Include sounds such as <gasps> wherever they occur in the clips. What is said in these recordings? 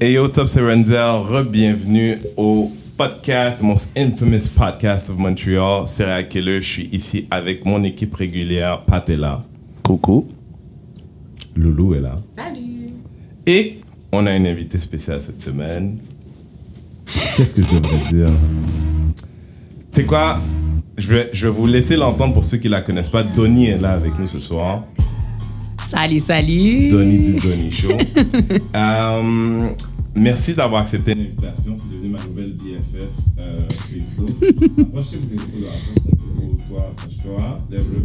Hey yo, what's up, c'est Renzel. Re-bienvenue au podcast, the most infamous podcast of Montreal. C'est Killer. Je suis ici avec mon équipe régulière. Pat est là. Coucou. Loulou est là. Salut. Et on a un invité spécial cette semaine. Qu'est-ce que je devrais dire? Tu sais quoi? Je vais, je vais vous laisser l'entendre pour ceux qui la connaissent pas. Donnie est là avec nous ce soir. Salut, salut. Donnie du Donnie Show. <laughs> Euh, merci d'avoir accepté l'invitation. C'est devenu ma nouvelle BFF euh, Facebook. Approchez-vous des photos. Approche-toi. Toi, approche-toi. Lève-le.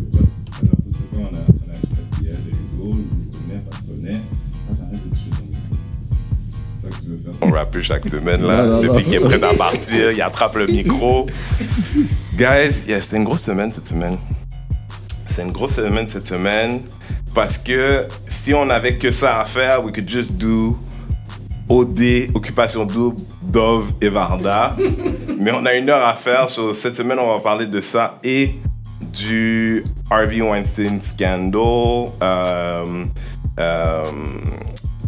Approche-toi. On a, a. Je connais, pas connais. Rappe chaque semaine, là. Non, non, Depuis qu'il est prêt à partir, il attrape le micro. <laughs> Guys, yeah, c'était une grosse semaine cette semaine. C'est une grosse semaine cette semaine parce que si on avait que ça à faire, we could just do OD, Occupation Double, Dove et Varda. <laughs> Mais on a une heure à faire. So, cette semaine, on va parler de ça et du Harvey Weinstein scandal. euh, euh,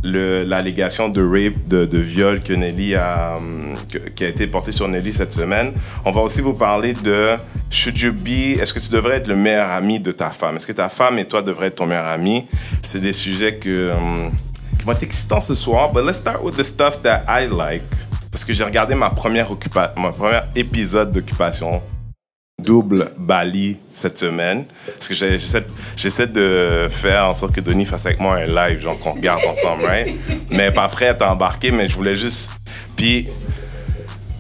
l'allégation de rape, de, viol que Nelly a, hum, qui a été portée sur Nelly cette semaine. On va aussi vous parler de should you be, est-ce que tu devrais être le meilleur ami de ta femme? Est-ce que ta femme et toi devraient être ton meilleur ami? C'est des sujets que, hum, qui vont être excitants ce soir. But let's start with the stuff that I like. Parce que j'ai regardé ma première, occupa ma première épisode d'Occupation double Bali cette semaine. Parce que j'essaie j'essaie de faire en sorte que Denis fasse avec moi un live, genre qu'on regarde ensemble, right? Mais pas prêt à t'embarquer, mais je voulais juste. Puis.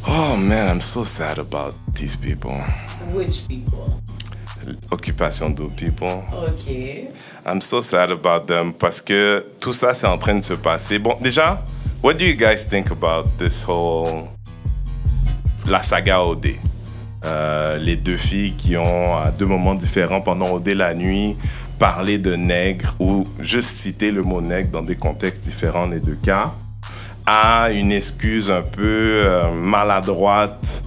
Oh man, I'm so sad about these people. Which people? Occupation double people. Ok. I'm so sad about them parce que tout ça, c'est en train de se passer. Bon, déjà, what do you guys think about this whole. La saga OD? Euh, les deux filles qui ont, à deux moments différents, pendant OD la nuit, parlé de nègre ou juste cité le mot nègre dans des contextes différents, les deux cas, à une excuse un peu euh, maladroite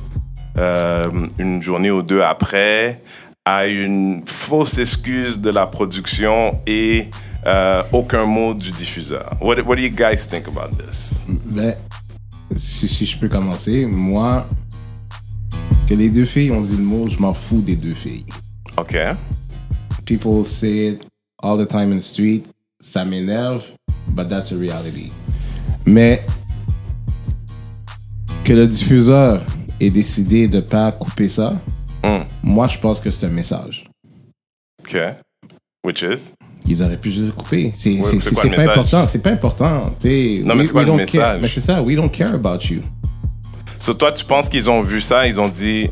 euh, une journée ou deux après, à une fausse excuse de la production et aucun mot du diffuseur. What, what do you guys think about this? Ben, si, si je peux commencer, moi, que les deux filles ont dit le mot, je m'en fous des deux filles. OK. People say it all the time in the street, ça m'énerve, but that's a reality. Mais que le diffuseur ait décidé de pas couper ça, Mm. moi je pense que c'est un message. OK. Which is? Ils auraient pu juste couper. C'est pas important. C'est pas important. t'sais, Non, mais c'est we le message? care. Mais c'est ça. We don't care about you. So, toi, tu penses qu'ils ont vu ça, ils ont dit.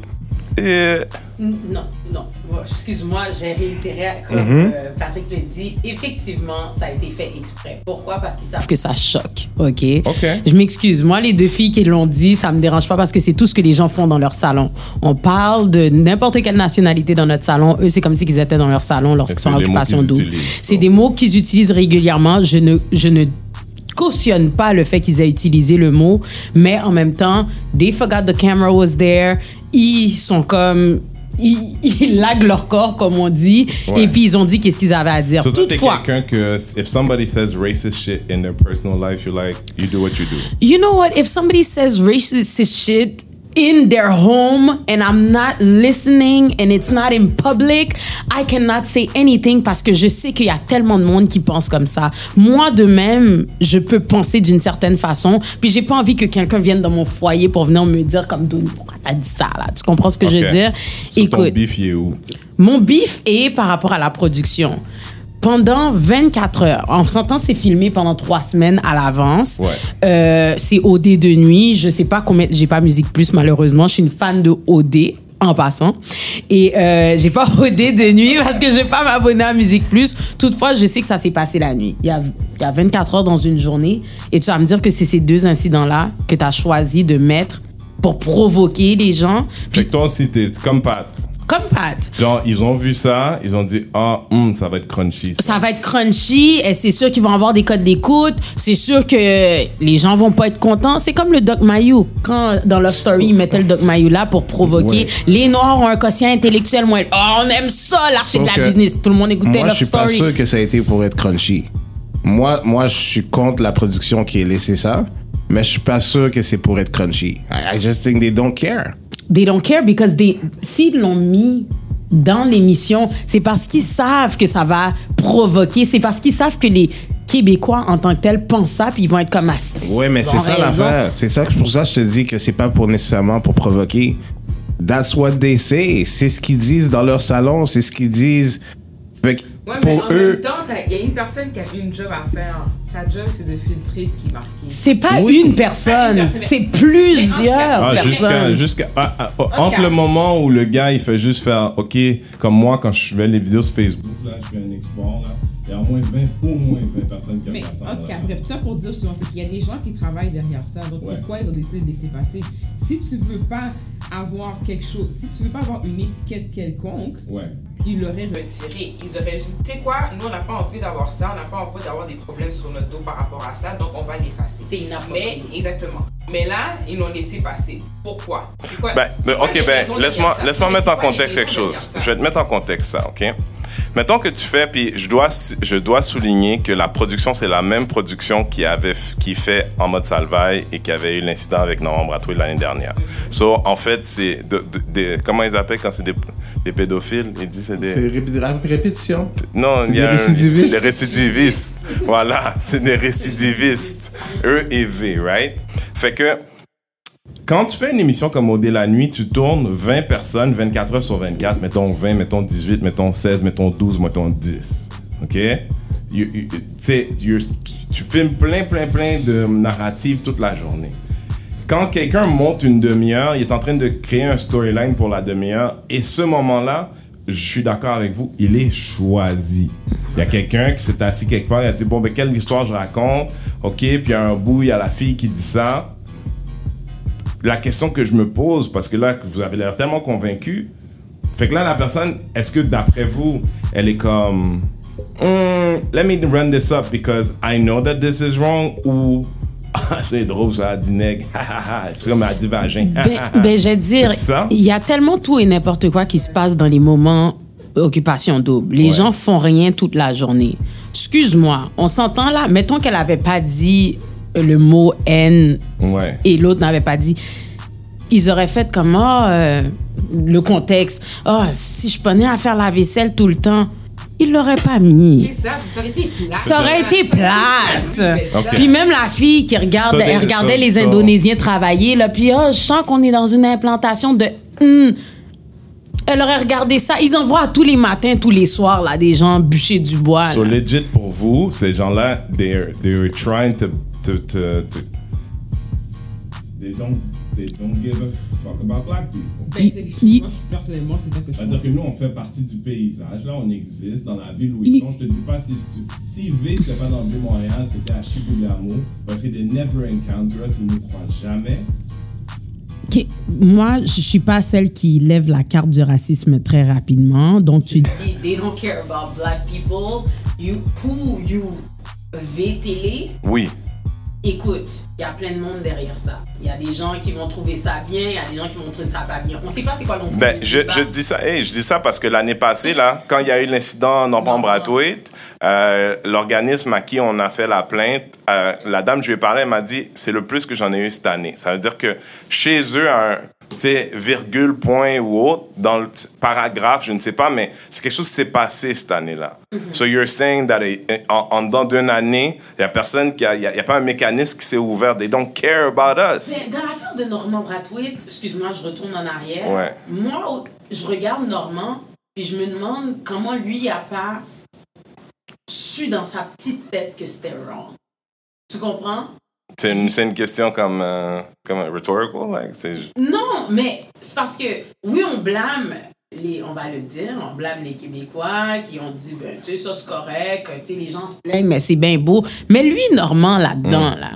Eh, Non, non. Excuse-moi, j'ai réitéré, comme euh, Patrick le dit, effectivement, ça a été fait exprès. Pourquoi? Parce qu'ils savent que ça choque, OK? OK. Je m'excuse. Moi, les deux filles qui l'ont dit, ça me dérange pas parce que c'est tout ce que les gens font dans leur salon. On parle de n'importe quelle nationalité dans notre salon. Eux, c'est comme si ils étaient dans leur salon lorsqu'ils sont c'est en occupation utilisent, C'est des mots qu'ils utilisent régulièrement. Je ne, je ne cautionne pas le fait qu'ils aient utilisé le mot, mais en même temps, they forgot the camera was there. Ils sont comme ils, ils laguent leur corps, comme on dit, Ouais. et puis ils ont dit qu'est-ce qu'ils avaient à dire. So, Toutefois, quelqu'un que, if somebody says racist shit in their personal life, you're like, you do what you do. you know what? If somebody says racist shit in their home and I'm not listening and it's not in public, I cannot say anything parce que je sais qu'il y a tellement de monde qui pense comme ça. Moi de même, je peux penser d'une certaine façon, puis j'ai pas envie que quelqu'un vienne dans mon foyer pour venir me dire comme Donnie, pourquoi t'as dit ça là? Tu comprends ce que je veux dire? So, ton beef, est où? mon bif est par rapport à la production. Pendant 24 heures, en s'entend, c'est filmé pendant trois semaines à l'avance. Ouais. Euh, c'est OD de nuit. Je sais pas combien. J'ai pas Musique Plus, malheureusement. Je suis une fan de OD en passant. Et euh, j'ai pas <laughs> OD de nuit parce que je vais pas m'abonner à Musique Plus. Toutefois, je sais que ça s'est passé la nuit. Il y, a, il y a 24 heures dans une journée. Et tu vas me dire que c'est ces deux incidents-là que tu as choisi de mettre pour provoquer les gens. Fait que toi aussi, t'es comme Pat. Comme Pat. Genre, ils ont vu ça, ils ont dit, ah, hum, ça va être crunchy. ça. ça va être crunchy, et c'est sûr qu'ils vont avoir des codes d'écoute, c'est sûr que les gens vont pas être contents. C'est comme le Doc Mayou. Quand dans Love Story, ils mettaient le Doc Mayou là pour provoquer. Ouais. Les Noirs ont un quotient intellectuel moins. Oh, on aime ça, l'article de la business. Tout le monde écoutait Moi, Love je suis pas Story. sûr que ça a été pour être crunchy. Moi, moi, je suis contre la production qui a laissé ça. mais je suis pas sûr que c'est pour être crunchy. I, I just think they don't care. They don't care because they, s'ils l'ont mis dans l'émission, c'est parce qu'ils savent que ça va provoquer, c'est parce qu'ils savent que les Québécois en tant que tels pensent ça, puis ils vont être comme assis. Ouais, mais Ils c'est ça l'affaire. C'est ça, pour ça que je te dis que c'est pas pour nécessairement pour provoquer. That's what they say. C'est ce qu'ils disent dans leur salon. C'est ce qu'ils disent. Fait que Ouais, mais pour en eux, même temps, t'as- il y a une personne qui a une job à faire. Sa job, c'est de filtrer ce qui est marqué. C'est pas Oui. une personne, personne. c'est plusieurs Ah, jusqu'à, personnes. jusqu'à, ah, ah, ah, entre le moment où le gars il fait juste faire, ok, comme moi quand je fais les vidéos sur Facebook, là, je fais un export, là, il y a au moins 20, au moins 20 personnes qui Mais regardent ça. en tout cas, bref, tout ça pour dire justement, c'est qu'il y a des gens qui travaillent derrière ça. Donc Ouais. pourquoi ils ont décidé de laisser passer? Si tu veux pas avoir quelque chose, si tu veux pas avoir une étiquette quelconque, Ouais. Ils l'auraient retiré. Ils auraient dit, tu sais quoi, nous on n'a pas envie d'avoir ça, on n'a pas envie d'avoir des problèmes sur notre dos par rapport à ça, donc on va l'effacer. C'est inapproprié. Mais, exactement. Mais là, ils l'ont laissé passer. Pourquoi? C'est quoi- Ben, ben, ok, ben, laisse-moi, Mais mettre en contexte quelque chose. Je vais te mettre en contexte ça, ok? Mettons que tu fais, puis je dois, je dois souligner que la production, c'est la même production qui avait, qui fait en mode salvaille et qui avait eu l'incident avec Norman Bratouille l'année dernière. So, en fait, c'est de- comment ils appellent quand c'est des, des pédophiles? Ils disent c'est des, c'est répé- répétition. non, il y a des un- récidivistes. des récidivistes. voilà, <laughs> c'est des récidivistes. E et V, right? Fait que Quand tu fais une émission comme Odé la nuit, tu tournes 20 personnes 24 heures sur 24, mettons 20, mettons 18, mettons 16, mettons 12, mettons 10. OK? You- tu filmes plein, plein, plein de narratives toute la journée. Quand quelqu'un monte une demi-heure, il est en train de créer un storyline pour la demi-heure, et ce moment-là, je suis d'accord avec vous, il est choisi. Il y a quelqu'un qui s'est assis quelque part, il a dit, bon, ben, quelle histoire je raconte? OK, puis il un bout, il y a la fille qui dit ça la question que je me pose, parce que là, vous avez l'air tellement convaincu, fait que là, la personne, est-ce que d'après vous, elle est comme, Hmm, let me run this up because I know that this is wrong, ou <laughs> Ah, c'est drôle ça, elle dit nègre, c'est comme dit vagin. Ben, ben, je te dire, il y a tellement tout et n'importe quoi qui se passe dans les moments occupation double. Les Ouais. gens font rien toute la journée. Excuse-moi, on s'entend là. Mettons qu'elle avait pas dit le mot haine ouais. et l'autre n'avait pas dit. Ils auraient fait comme ah, euh, le contexte. Ah, si je prenais à faire la vaisselle tout le temps, ils l'auraient pas mis. C'est ça, ça aurait été plate. Ça aurait été plate. Puis même la fille qui regarde, elle regardait les. Indonésiens travailler, là, puis ah, je sens qu'on est dans une implantation de... Elle aurait regardé ça. Ils en voient tous les matins, tous les soirs, là, des gens bûcher du bois. So là. legit pour vous, ces gens-là, they're, they're trying to, to, to, to- They don't, they don't give a fuck about black people. Ben, moi, personnellement, c'est ça que je C'est-à-dire que nous, on fait partie du paysage. Là, on existe dans la ville où ils Il- sont. Je te dis pas si tu. Si V, c'était pas dans le Vieux-Montréal, c'était à Chibougamau. Parce que they never encounter us, ils nous croient jamais. Ok, Moi, je suis pas celle qui lève la carte du racisme très rapidement. Donc, tu dis... They don't care about black people. You, who you VTL, oui. Écoute, il y a plein de monde derrière ça. Il y a des gens qui vont trouver ça bien, il y a des gens qui vont trouver ça pas bien. On sait pas c'est quoi plus. Ben, le je, je dis ça, hey, je dis ça parce que l'année passée, là, quand il y a eu l'incident Norman Brathwaite, euh, l'organisme à qui on a fait la plainte, euh, la dame, je lui ai parlé, elle m'a dit, c'est le plus que j'en ai eu cette année. Ça veut dire que chez eux, un, sais, virgule, point ou autre, dans le paragraphe, je ne sais pas, mais c'est quelque chose qui s'est passé cette année-là. So you're saying that en, en dedans d'une année, il n'y a personne qui a, y a, il y a pas un mécanisme qui s'est ouvert. They don't care about us. Mais dans l'affaire de Normand Brathwaite, excuse-moi, je retourne en arrière. Ouais. Moi, je regarde Normand, puis je me demande comment lui a pas su dans sa petite tête que c'était wrong. Tu comprends? C'est une, une question comme, euh, comme rhetorical, like, Non, mais c'est parce que, oui, on blâme, les, on va le dire, on blâme les Québécois qui ont dit, ben, tu sais, ça c'est correct, tu sais, les gens se plaignent, mais c'est bien beau. Mais lui, Normand, là-dedans, Mm. là,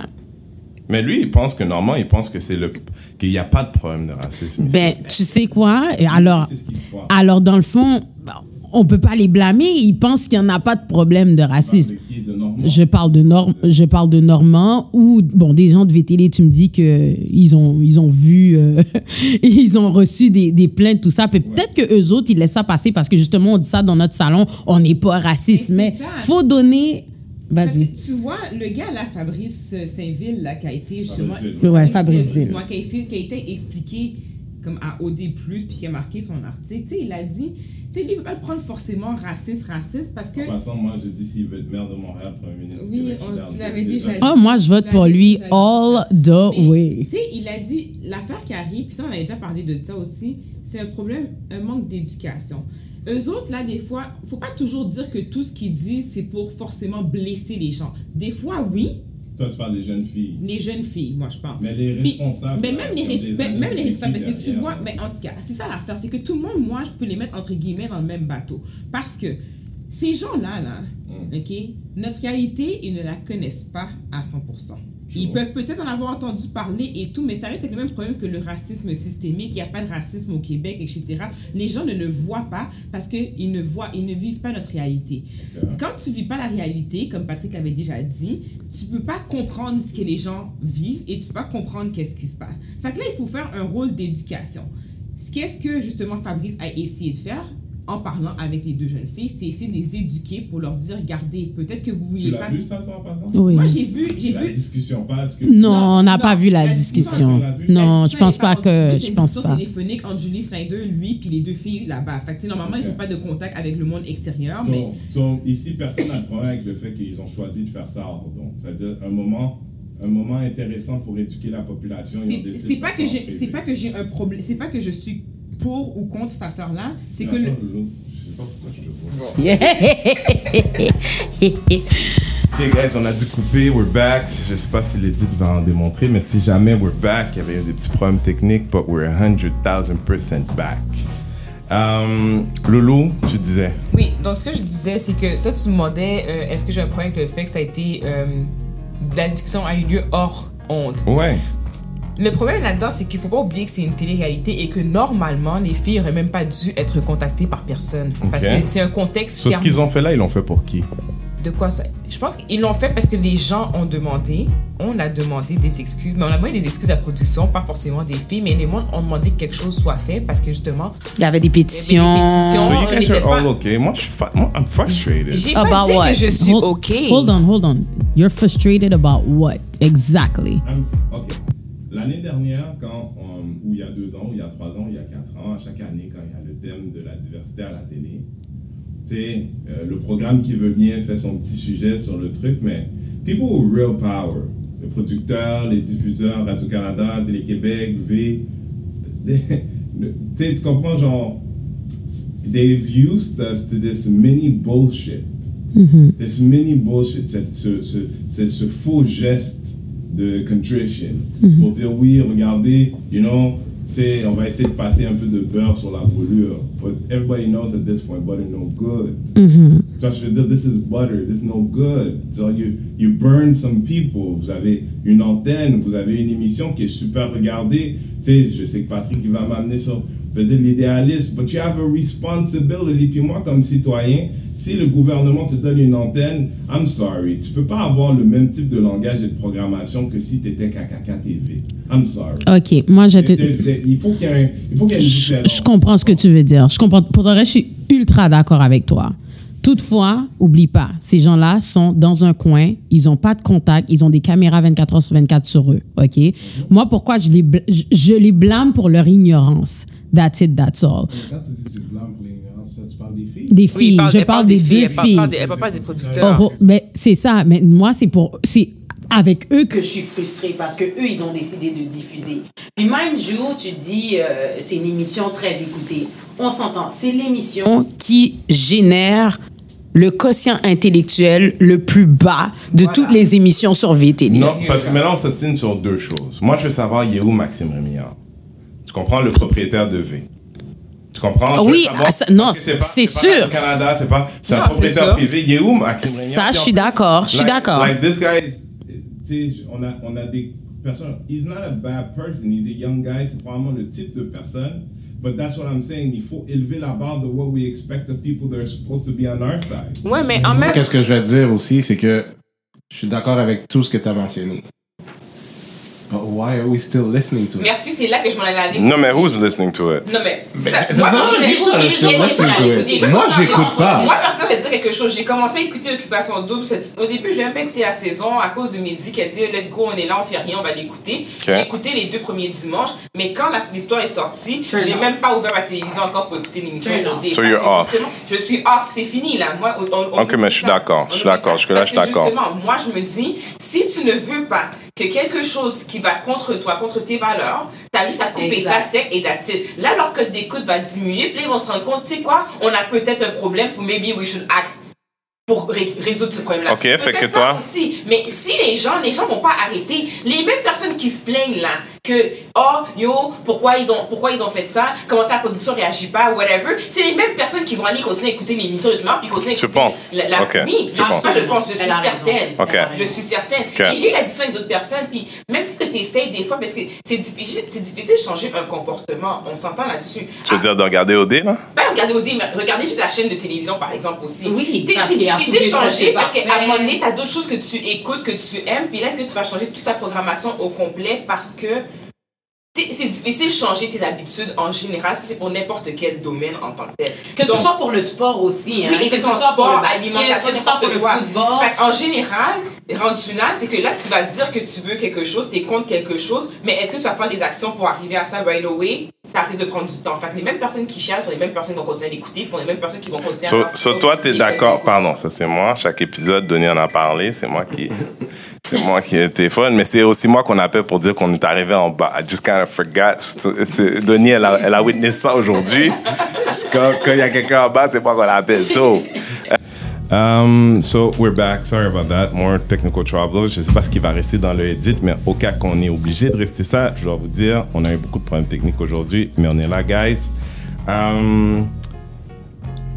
Mais lui, il pense que Normand, il pense que c'est le. qu'il n'y a pas de problème de racisme. ici. ben, tu sais quoi? Alors, alors, dans le fond, on peut pas les blâmer. Ils pensent qu'il n'y en a pas de problème de racisme. Normand? Je parle de Norm, je parle de Normand ou bon des gens de VTL. Tu me dis que ils ont ils ont vu euh, <laughs> ils ont reçu des, des plaintes tout ça. Peut-être que eux autres ils laissent ça passer parce que justement on dit ça dans notre salon. On n'est pas raciste, Mais mais faut donner Parce Vas-y. que tu vois, le gars là, Fabrice Saint-Ville, là, qui a été justement. Fabrice Ouais, Fabrice Ville. Qui a été expliqué comme à OD, puis qui a marqué son article. Tu sais, il a dit, tu sais, lui, il ne veut pas le prendre forcément raciste, raciste, parce que. En passant, moi, je dis s'il veut être maire de Montréal, premier ministre. Oui, on- tu l'avais déjà dit. Oh, moi, je vote pour lui all the way. Tu sais, il a dit, l'affaire qui arrive, puis ça, on avait déjà parlé de ça aussi, c'est un problème, un manque d'éducation. Eux autres, là, des fois, faut pas toujours dire que tout ce qu'ils disent, c'est pour forcément blesser les gens. Des fois, oui, Toi, tu parles des jeunes filles. les jeunes filles, moi, je parle. Mais les Puis- responsables. Mais même les, res- même les responsables, parce que tu vois, ben, en tout cas, c'est ça l'affaire, c'est que tout le monde, moi, je peux les mettre entre guillemets dans le même bateau. Parce que ces gens-là, là, Mm. ok, notre réalité, ils ne la connaissent pas à 100%. Ils peuvent peut-être en avoir entendu parler et tout, mais ça reste le même problème que le racisme systémique. Il n'y a pas de racisme au Québec, etc. Les gens ne le voient pas parce qu'ils ne voient, ils ne vivent pas notre réalité. Quand tu vis pas la réalité, comme Patrick l'avait déjà dit, tu peux pas comprendre ce que les gens vivent et tu peux pas comprendre qu'est-ce qui se passe. Fait que là, il faut faire un rôle d'éducation. Qu'est-ce que justement Fabrice a essayé de faire? En parlant avec les deux jeunes filles, c'est essayer de les éduquer pour leur dire, regardez, peut-être que vous Tu voulez l'as pas. vu ça, toi, par exemple Oui. Moi, j'ai vu, j'ai La vu. discussion, pas ce que. Non, on n'a pas vu la la discussion. discussion, Non, La je pense pas que. Je pense pas. téléphonique entre Julie Snyder, lui, puis les deux filles là-bas. Fait que, tu normalement, ils n'ont pas de contact avec le monde extérieur, So- mais so, ici, personne n'a de problème avec le fait qu'ils ont choisi de faire ça donc C'est-à-dire un moment, un moment intéressant pour éduquer la population. c'est pas que j'ai c'est pas que j'ai un problème c'est pas que je suis pour ou contre cette affaire là c'est que le Je sais pas pourquoi je te vois. Ok, <laughs> guys, on a dû couper. We're back. Je sais pas si l'édit va en démontrer, mais si jamais we're back, il y avait des petits problèmes techniques, but we're 100,000% back. Euh, Loulou, tu disais. Oui, donc ce que je disais, c'est que toi, tu me demandais euh, est-ce que j'ai un problème avec le fait que ça a été. euh, la discussion a eu lieu hors onde? Ouais. Le problème là-dedans, c'est qu'il faut pas oublier que c'est une télé-réalité et que normalement, les filles n'auraient même pas dû être contactées par personne. Parce que c'est un contexte Sur ce qu'ils ont fait là, ils l'ont fait pour qui? De quoi ça? Je pense qu'ils l'ont fait parce que les gens ont demandé, on a demandé des excuses, mais on a demandé des excuses à la production, pas forcément des filles, mais les monde ont demandé que quelque chose soit fait parce que justement, Il y avait des Il y avait des pétitions. pétitions. So you guys are pas- all okay. Moi, je suis moi, I'm frustrated. j'ai pas About dit what? que je suis Hold- OK. Hold on, hold on. You're frustrated about what exactly? I'm- Ok. L'année dernière, quand, on- ou il y a deux ans, ou il y a trois ans, ou il y a quatre ans, à chaque année, quand il y a le thème de la diversité à la télé, tu sais, euh, le programme qui veut bien fait son petit sujet sur le truc, mais people with real power, les producteurs, les diffuseurs, Radio-Canada, Télé-Québec, V, <laughs> tu comprends, genre, they've used us to this mini bullshit. This mini bullshit, c'est ce, ce, c'est ce faux geste de contrition pour dire oui, regardez, you know, on va essayer de passer un peu de beurre sur la brûlure. But everybody knows at this point, butter no good. Tu vois, je veux dire, this is butter, this is no good. Genre, you, you burn some people. Vous avez une antenne, vous avez une émission qui est super regardée. Tu sais, je sais que Patrick, il va m'amener sur peut-être l'idéalisme, but you have a responsibility. Puis moi, comme citoyen, si le gouvernement te donne une antenne, I'm sorry, tu peux pas avoir le même type de langage et de programmation que si tu étais KKK TV. I'm sorry. Ok, moi je te. Il faut qu'il y ait il faut qu'il y ait une Je, différence. je comprends ce que tu veux dire. Je comprends. Pour le reste, je suis ultra d'accord avec toi. Toutefois, oublie pas, ces gens-là sont dans un coin, ils n'ont pas de contact, ils ont des caméras 24 heures sur 24 sur eux. OK? Moi, pourquoi je les, je les blâme pour leur ignorance? That's it, that's all. Quand tu dis tu blâmes pour des filles? Des Oui, filles, je parle des, deux elle parle filles. pas des- Elle parle pas des producteurs. Oh, mais c'est ça. Mais moi, c'est pour. C'est avec eux que je suis frustrée parce que eux ils ont décidé de diffuser. Puis mind you, tu dis euh, c'est une émission très écoutée. On s'entend, c'est l'émission qui génère le quotient intellectuel le plus bas de toutes les émissions sur VTL. Non, parce que maintenant, on s'ostine sur deux choses. Moi, je veux savoir, il est où Maxime Rémillard? Tu comprends le propriétaire de V comprends? Veux oui, ah, ça- non, c'est sûr. Canada, c'est pas. C'est un propriétaire privé. Il est où Maxime Ça, je suis d'accord, je suis like- d'accord. Like this guy. On a, on a des personnes. He's not a bad person. He's a young guy. C'est probablement le type de personne. But that's what I'm saying. Il faut élever la barre de what we expect of people that are supposed to be on our side. Ouais, mais en même Qu'est-ce que je vais te dire aussi, c'est que je suis d'accord avec tout ce que tu as mentionné. But why are we still listening to it? Merci, c'est là que je m'en allais aller. No, man, who's listening to it? Non, mais. ça- that's moi, Moi, j'écoute pas. Moi, personnellement, je vais te dire quelque chose. J'ai commencé à écouter Occupation Double. cette- Au début, je l'ai même pas écouté la saison à cause de Mehdi qui a dit Let's go, on est là, on fait rien, on va l'écouter. J'ai écouté les deux premiers dimanches, mais quand l'histoire est sortie, j'ai même pas ouvert ma télévision encore pour écouter l'émission. So you're off. Je suis off, c'est fini là. Moi, on- on- on Ok, mais je suis ça. d'accord, je suis d'accord, ça. jusque-là, je suis d'accord. Justement, moi, je me dis, si tu ne veux pas que quelque chose qui va contre toi, contre tes valeurs, t'as juste à couper Exact. ça sec et it. Là, leur code d'écoute va diminuer, puis là, ils vont se rendre compte, tu sais quoi, on a peut-être un problème pour maybe we should act pour ré- résoudre ce problème-là. Ok, fait Peut-être que pas toi- Aussi. Mais si les gens, les gens vont pas arrêter, les mêmes personnes qui se plaignent là, que, oh, yo, pourquoi ils ont, pourquoi ils ont fait ça, comment ça, la production réagit pas, whatever, c'est les mêmes personnes qui vont aller continuer à écouter l'émission de demain, puis continuer à Tu écouter penses? La, la- Ok, Oui, tu ça, penses? je pense, je suis certaine. Je suis certaine. Et j'ai eu la discussion avec d'autres personnes, puis même si tu essayes des fois, parce que c'est difficile, c'est difficile de changer un comportement, on s'entend là-dessus. Tu veux Ah, dire de regarder OD, là? pas regarder OD, mais regardez juste la chaîne de télévision, par exemple, aussi. Oui, c'est difficile de changer parce qu'à un moment donné, t'as d'autres choses que tu écoutes, que tu aimes, puis là, est-ce que tu vas changer toute ta programmation au complet parce que c'est difficile de changer tes habitudes en général, ça c'est pour n'importe quel domaine en tant que tel. Que ce soit pour le sport aussi. Hein. oui, et que ce soit pour sport, le basket, alimentation, que ce soit pour le quoi. football. Fait en général, rendu là, c'est que là, tu vas dire que tu veux quelque chose, tu es contre quelque chose, mais est-ce que tu vas faire des actions pour arriver à ça right away? Ça risque de prendre du temps. Fait que les mêmes personnes qui chassent sont les mêmes personnes qui vont continuer à l'écouter, sont les mêmes personnes qui vont continuer So, à... so toi, t'es d'accord? Pardon, ça c'est moi. Chaque épisode, Denis en a parlé. C'est moi qui, c'est moi qui ai fun. Mais c'est aussi moi qu'on appelle pour dire qu'on est arrivé en bas. I just kind of forgot. Denis, elle a, elle a witness ça aujourd'hui. Quand il y a quelqu'un en bas, c'est moi qu'on l'appelle. So, Um, so we're back. Sorry about that. More technical trouble. Je sais pas ce qui va rester dans le edit, mais au cas qu'on est obligé de rester ça, je dois vous dire, on a eu beaucoup de problèmes techniques aujourd'hui, mais on est là, guys. Um,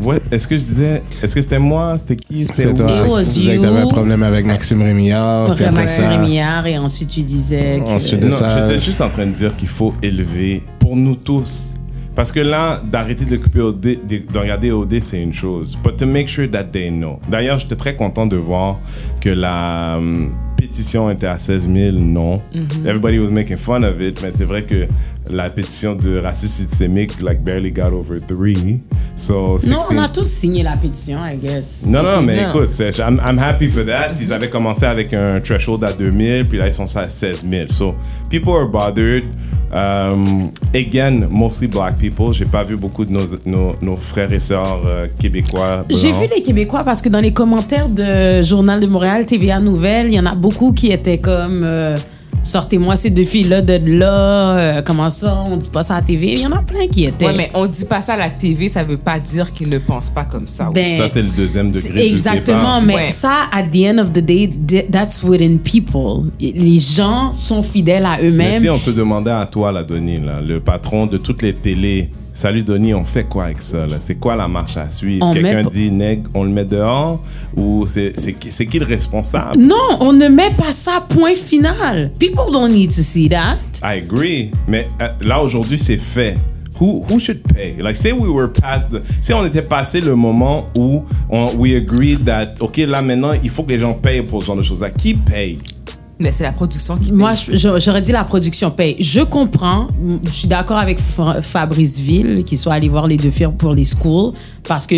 ouais, est-ce que je disais, est-ce que c'était moi, c'était qui, c'était toi. It Tu disais que t'avais un you. problème avec Maxime Rémillard. après Maxime ça- Rémillard, et ensuite tu disais que... Ensuite de Non, ça. j'étais juste en train de dire qu'il faut élever pour nous tous. Parce que là, d'arrêter de, couper OD, de, de regarder OD, c'est une chose. But to make sure that they know. D'ailleurs, j'étais très content de voir que la hum, pétition était à 16 000 non. Everybody was making fun of it, mais c'est vrai que la pétition de racisme systémique, like, barely got over three. So, 16 Non, on a tous signé la pétition, I guess. non, non, mais écoute, I'm, I'm happy for that. Ils avaient commencé avec un threshold à 2000, puis là, ils sont à 16 000. So, people are bothered. Um, again, mostly black people. J'ai pas vu beaucoup de nos, nos, nos frères et sœurs euh, québécois. J'ai vu les Québécois parce que dans les commentaires de Journal de Montréal, TVA Nouvelles, il y en a beaucoup qui étaient comme euh, Sortez-moi ces deux filles-là de là, euh, comment ça, on dit pas ça à la TV. Il y en a plein qui étaient. Ouais, mais on dit pas ça à la TV, ça veut pas dire qu'ils ne pensent pas comme ça. Ben, Ça, c'est le deuxième degré Exactement, mais Ouais. ça, at the end of the day, th- that's within people. Les gens sont fidèles à Mais eux-mêmes. si on te demandait à toi, la Denis, là, le patron de toutes les télés, Salut Denis, on fait quoi avec ça? C'est quoi la marche à suivre? Quelqu'un met- dit nègre, on le met dehors? Ou c'est qui, le responsable? Non, on ne met pas ça point final. People don't need to see that. I agree. Mais euh, là, aujourd'hui, c'est fait. Who, who should pay? Like, say we were past the, si on était passé le moment où on, we agreed that, OK, là, maintenant, il faut que les gens payent pour ce genre de choses-là. Qui paye? Mais c'est la production qui Moi, paye. je- j'aurais dit la production paye. Je comprends. Je suis d'accord avec Fa- Fabrice Ville qui soit allé voir les deux filles pour les schools parce que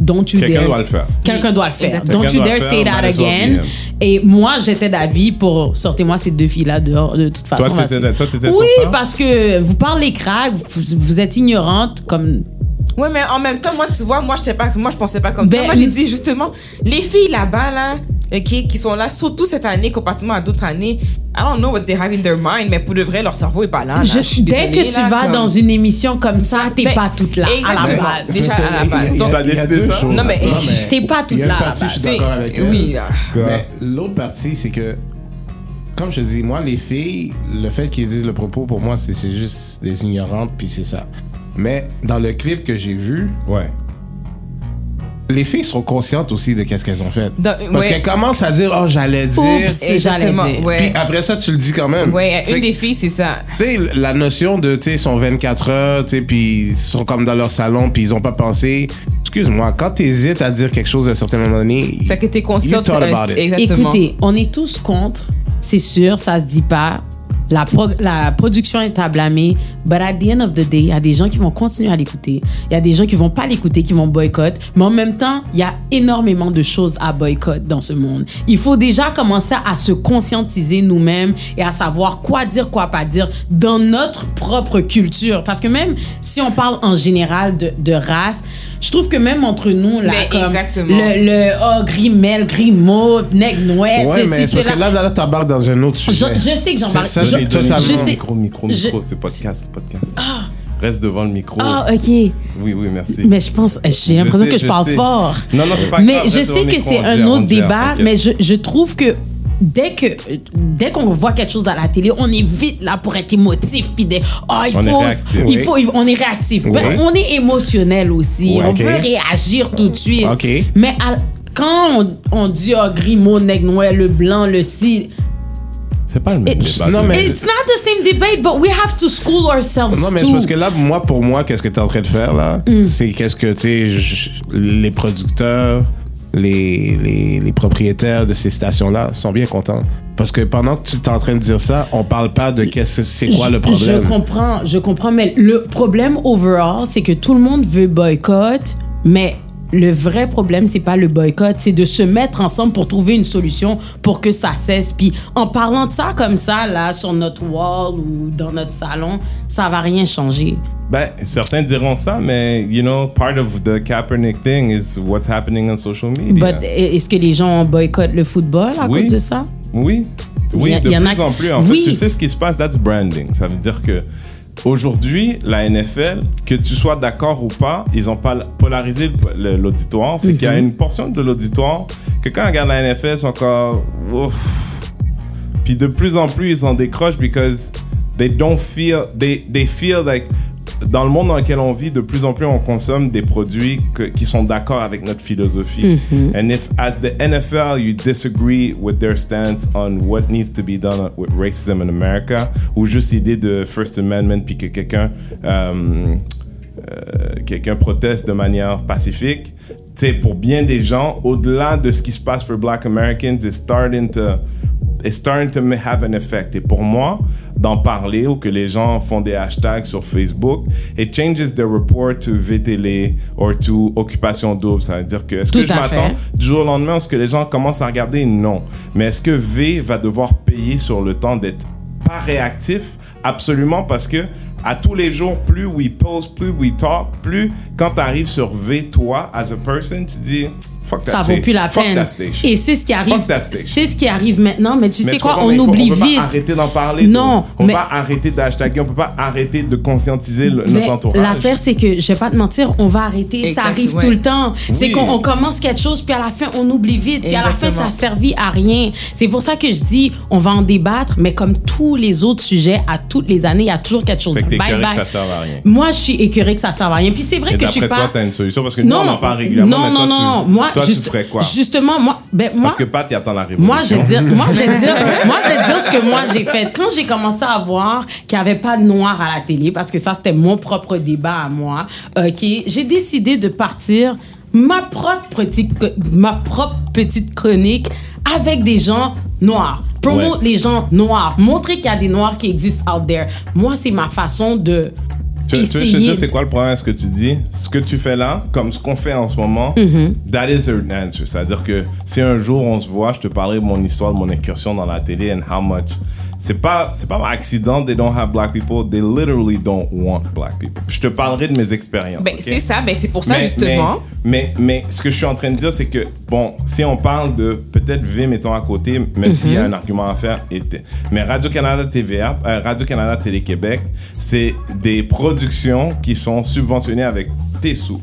don't you Quelqu'un dare- doit le faire. Quelqu'un doit le faire. Exactement. Don't you Quelqu'un dare doit say le that well again. Et moi, j'étais d'avis pour sortez-moi ces deux filles-là dehors de toute façon. toi, t'étais sur oui, ça? parce que vous parlez crack, vous, vous êtes ignorante comme Ouais, mais en même temps, moi, tu vois, moi, je pas, moi, je pensais pas comme Ben, toi. Moi, j'ai dit justement, les filles là-bas, là, ok, qui sont là, surtout cette année, comparativement à d'autres années, I don't know what they have in their mind, mais pour de vrai, leur cerveau est pas là. là. Je- suis dès désolée, que tu là, vas comme- dans une émission comme ça, t'es Ben, pas toute là à la exactement. base. Déjà à la base. Donc, T'as il y a décidé deux ça? choses. Non, mais- T'es pas toute il y a là, une partie, je suis d'accord avec elle. oui, là. Mais l'autre partie, c'est que, comme je te dis, moi, les filles, le fait qu'ils disent le propos, pour moi, c'est c'est juste des ignorantes, puis c'est ça. Mais dans le clip que j'ai vu, Ouais. Les filles sont conscientes aussi de qu'est-ce qu'elles ont fait. Dans- Parce ouais. qu'elles commencent à dire, oh, j'allais dire. Oups, c'est j'allais Exactement, dire. ouais. Puis après ça, tu le dis quand même. Ouais, Fait une des filles, c'est ça. tu sais, la notion de, tu sais, ils sont 24 heures, tu sais, puis ils sont comme dans leur salon, puis ils ont pas pensé. Excuse-moi, quand t'hésites à dire quelque chose à un certain moment donné, Fait que t'es consciente. euh. Exactement. Écoutez, on est tous contre, c'est sûr, ça se dit pas. La, la production est à blâmer. But at the end of the day, il y a des gens qui vont continuer à l'écouter. Il y a des gens qui vont pas l'écouter, qui vont boycott. Mais en même temps, il y a énormément de choses à boycott dans ce monde. Il faut déjà commencer à se conscientiser nous-mêmes et à savoir quoi dire, quoi pas dire dans notre propre culture. Parce que même si on parle en général de, de race, je trouve que même entre nous, là, Mais comme exactement. le, le oh, Grimel, Grimaud, Neg Noël, Ouais, mais c'est parce que là, là, là t'embarques dans un autre Je, sujet. je sais que j'embarque. Ça, Je- j'ai totalement- je sais- Micro, micro, je- micro, c'est podcast, podcast. Reste devant le micro. Ah, ok. Oui, oui, merci. Mais je pense, j'ai l'impression sais, que je, je parle sais. fort. Non, non, c'est pas Mais grave, je sais que c'est un autre débat, mais je, je trouve que dès que dès qu'on voit quelque chose à la télé, on est vite là pour être émotif puis des oh il On est faut réactif. il Oui. faut on est réactif. Oui. Ben, on est émotionnel aussi. On ok. veut réagir tout de suite. Mais à- quand on, on dit oh Grimaud, Neg Noël, le blanc, le ci, C'est pas le même débat. non, mais- it's not the same debate, but we have to school ourselves Non, mais c'est parce que là, moi, pour moi, qu'est-ce que tu es en train de faire, là? Mm. C'est qu'est-ce que, tu sais, les producteurs, les, les, les propriétaires de ces stations-là sont bien contents. Parce que pendant que tu es en train de dire ça, on parle pas de qu'est-ce que c'est quoi le problème. Je comprends, je comprends, mais le problème overall, c'est que tout le monde veut boycott, mais le vrai problème, c'est pas le boycott, c'est de se mettre ensemble pour trouver une solution pour que ça cesse. Puis en parlant de ça comme ça, là, sur notre wall ou dans notre salon, ça va rien changer. Ben, certains diront ça, mais, you know, part of the Kaepernick thing is what's happening on social media. But est-ce que les gens boycottent le football à Oui. cause de ça? Oui. Oui, a- de y en plus a en plus. En Oui. fait, tu sais ce qui se passe, that's branding. Ça veut dire que aujourd'hui, la NFL, que tu sois d'accord ou pas, ils ont pas polarisé l'auditoire. Fait qu'il y a Mhm. une portion de l'auditoire que quand ils regardent la NFL, ils sont encore... Ouf. Puis de plus en plus, ils en décrochent because they don't feel... They, they feel like... Dans le monde dans lequel on vit, de plus en plus, on consomme des produits que- qui sont d'accord avec notre philosophie. And if, as the NFL, you disagree with their stance on what needs to be done with racism in America, ou juste l'idée de First Amendment, puis que quelqu'un euh, euh, quelqu'un proteste de manière pacifique, tu sais, pour bien des gens, au-delà de ce qui se passe pour Black Americans, it's starting to, it's starting to have an effect. Et pour moi, d'en parler ou que les gens font des hashtags sur Facebook, it changes the report to VTL or to Occupation Double. Ça veut dire que, est-ce que je à m'attends du jour au lendemain, est-ce que les gens commencent à regarder? Non. Mais est-ce que V va devoir payer sur le temps d'être pas réactif? Absolument, parce que à tous les jours, plus we post, plus we talk, plus quand tu arrives sur V, toi, as a person, tu dis, fuck that Ça vaut plus la Fuck peine. Et c'est ce qui arrive. C'est ce qui arrive maintenant. Mais tu Mais sais quoi, on oublie on peut vite. Pas arrêter d'en parler. Non, on mais- peut pas arrêter d'hashtaguer, on peut pas arrêter de conscientiser le- Mais notre entourage. l'affaire, c'est que, je vais pas te mentir, on va arrêter. Exact, ça arrive ouais. tout le temps. C'est qu'on on commence quelque chose, puis à la fin, on oublie vite. Puis à la fin, ça servi à rien. C'est pour ça que je dis, on va en débattre, mais comme tous les autres sujets, à toutes les années, il y a toujours quelque chose. Fait que t'es Bye bye. que ça sert à rien. Moi, je suis écœurée que ça serve à rien. Puis c'est vrai Et que je suis d'après pas. toi, t'as une solution parce que nous, on en parle régulièrement. Non, non, non, non. Moi, toi, juste- tu ferais quoi Justement, moi, ben, moi, Parce que Pat, il attend la révolution. moi, je vais dire, moi, je vais dire, <laughs> moi, je vais dire ce que moi j'ai fait. Quand j'ai commencé à voir qu'il n'y avait pas de noir à la télé, parce que ça, c'était mon propre débat à moi, ok, j'ai décidé de partir ma propre petite, ma propre petite chronique avec des gens noirs. Promote Ouais. les gens noirs. Montrer qu'il y a des noirs qui existent out there. Moi, c'est ma façon de. Tu, veux que je te dise c'est quoi le problème avec ce que tu dis? Ce que tu fais là, comme ce qu'on fait en ce moment, Mm-hmm. that is an answer. C'est-à-dire que si un jour on se voit, je te parlerai de mon histoire, de mon incursion dans la télé and how much. C'est pas, c'est pas par accident, they don't have black people, they literally don't want black people. Je te parlerai de mes expériences. Ben, c'est ça, ben, c'est pour ça, Mais- justement. Mais, mais, mais ce que je suis en train de dire, c'est que, bon, si on parle de peut-être V, mettons à côté, même s'il y a un argument à faire. Mais Radio-Canada TVA, euh, Radio-Canada Télé-Québec, c'est des productions qui sont subventionnées avec tes sous.